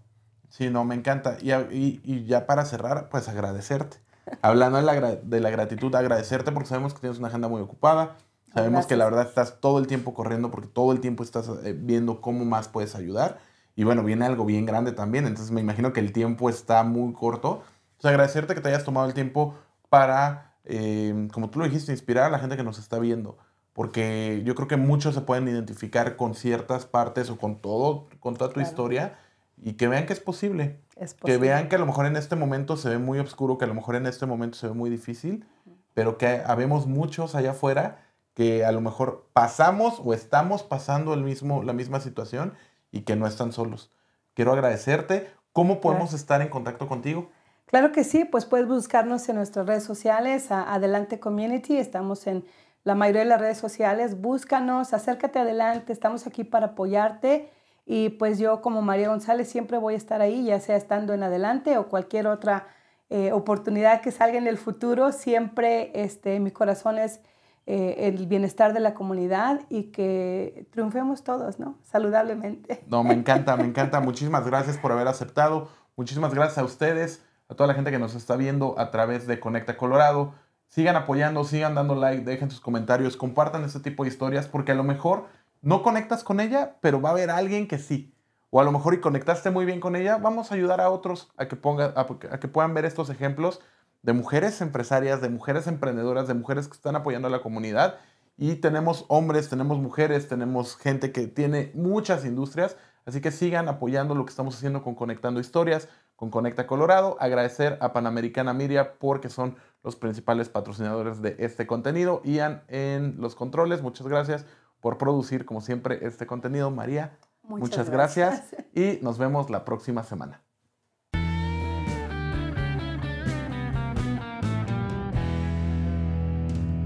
Sí, no, me encanta. Y, ya para cerrar, pues agradecerte. Hablando de la, de la, gratitud, agradecerte porque sabemos que tienes una agenda muy ocupada. Sabemos que la verdad estás todo el tiempo corriendo porque todo el tiempo estás eh, viendo cómo más puedes ayudar. Y bueno, viene algo bien grande también. Entonces me imagino que el tiempo está muy corto. Entonces agradecerte que te hayas tomado el tiempo para Em, como tú lo dijiste, inspirar a la gente que nos está viendo. Porque yo creo que muchos se pueden identificar con ciertas partes o con todo, con toda tu historia y que vean que es posible. Que vean que a lo mejor en este momento se ve muy oscuro, que a lo mejor en este momento se ve muy difícil, pero que habemos muchos allá afuera que a lo mejor pasamos o estamos pasando el mismo, la misma situación y que no están solos. Quiero agradecerte. ¿Cómo podemos estar en contacto contigo? Claro que sí, pues puedes buscarnos en nuestras redes sociales, Adelante Community, estamos en la mayoría de las redes sociales, búscanos, acércate adelante, estamos aquí para apoyarte y pues yo como María González siempre voy a estar ahí, ya sea estando en adelante o cualquier otra eh, oportunidad que salga en el futuro, siempre este, mi corazón es eh, el bienestar de la comunidad y que triunfemos todos, ¿no? Saludablemente. No, me encanta, me encanta. Muchísimas gracias por haber aceptado. Muchísimas gracias a ustedes a toda la gente que nos está viendo a través de Conecta Colorado. Sigan apoyando, sigan dando like, dejen sus comentarios, compartan este tipo de historias porque a lo mejor no conectas con ella, pero va a haber alguien que sí. O a lo mejor y conectaste muy bien con ella, vamos a ayudar a otros a que, ponga, a, que puedan ver estos ejemplos de mujeres empresarias, de mujeres emprendedoras, de mujeres que están apoyando a la comunidad. Y tenemos hombres, tenemos mujeres, tenemos gente que tiene muchas industrias. Así que sigan apoyando lo que estamos haciendo con Conectando Historias con Conecta Colorado. Agradecer a Panamericana Miria porque son los principales patrocinadores de este contenido. Ian en los controles, muchas gracias por producir como siempre este contenido. María, muchas, gracias. y nos vemos la próxima semana.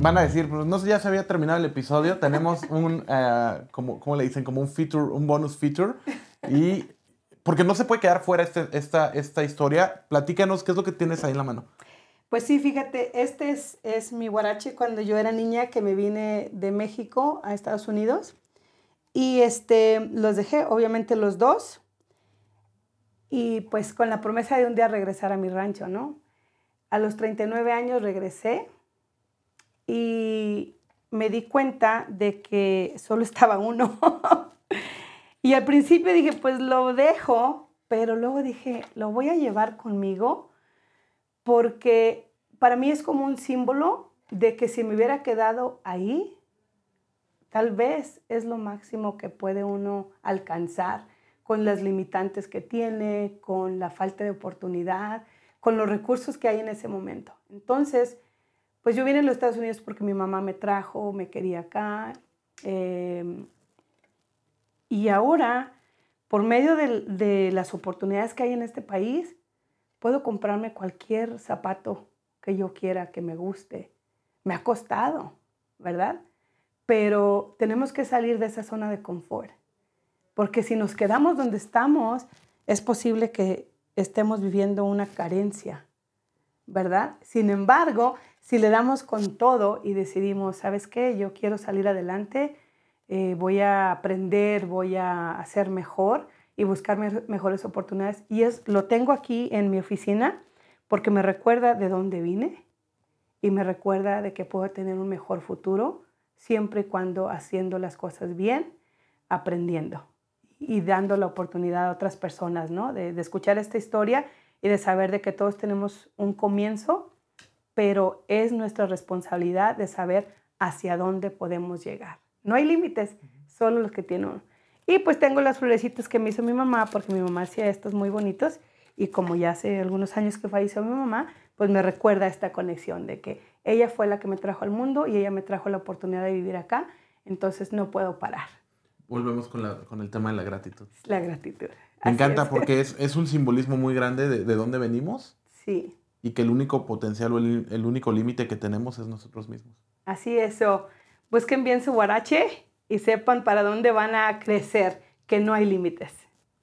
Van a decir, pues no sé, ya se había terminado el episodio. Tenemos un, uh, como, ¿cómo le dicen? Como un feature, un bonus feature. Y porque no se puede quedar fuera este, esta, esta historia. Platícanos qué es lo que tienes ahí en la mano. Pues sí, fíjate, este es, es mi guarache cuando yo era niña que me vine de México a Estados Unidos. Y este, los dejé, obviamente los dos. Y pues con la promesa de un día regresar a mi rancho, ¿no? A los 39 años regresé y me di cuenta de que solo estaba uno. Y al principio dije, pues lo dejo pero luego dije, lo voy a llevar conmigo porque para mí es como un símbolo de que si me hubiera quedado ahí, tal vez es lo máximo que puede uno alcanzar con las limitantes que tiene, con la falta de oportunidad, con los recursos que hay en ese momento. Entonces, pues yo vine a los Estados Unidos porque mi mamá me trajo, me quería acá. Eh, y ahora, por medio de, las oportunidades que hay en este país, puedo comprarme cualquier zapato que yo quiera, que me guste. Me ha costado, ¿verdad? Pero tenemos que salir de esa zona de confort. Porque si nos quedamos donde estamos, es posible que estemos viviendo una carencia, ¿verdad? Sin embargo, si le damos con todo y decidimos, ¿sabes qué? Yo quiero salir adelante, eh, voy a aprender, voy a hacer mejor y buscar mejores oportunidades. Y es, lo tengo aquí en mi oficina porque me recuerda de dónde vine y me recuerda de que puedo tener un mejor futuro siempre y cuando haciendo las cosas bien, aprendiendo y dando la oportunidad a otras personas, ¿no? De, de, escuchar esta historia y de saber de que todos tenemos un comienzo, pero es nuestra responsabilidad de saber hacia dónde podemos llegar. No hay límites, solo los que tienen. Y pues tengo las florecitas que me hizo mi mamá, porque mi mamá hacía estos muy bonitos, y como ya hace algunos años que falleció mi mamá, pues me recuerda esta conexión de que ella fue la que me trajo al mundo y ella me trajo la oportunidad de vivir acá, entonces no puedo parar volvemos con, la, con, el tema de la gratitud. La gratitud. Me encanta porque es, es, un simbolismo muy grande de, de, dónde venimos. Sí. Y que el único potencial o el, el único límite que tenemos es nosotros mismos. Así es. O busquen bien su guarache y sepan para dónde van a crecer, que no hay límites.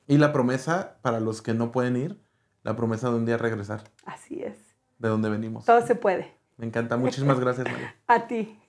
Y la promesa, para los que no pueden ir, la promesa de un día regresar. Así es. De dónde venimos. Todo se puede. Me encanta. Muchísimas gracias, María. a ti.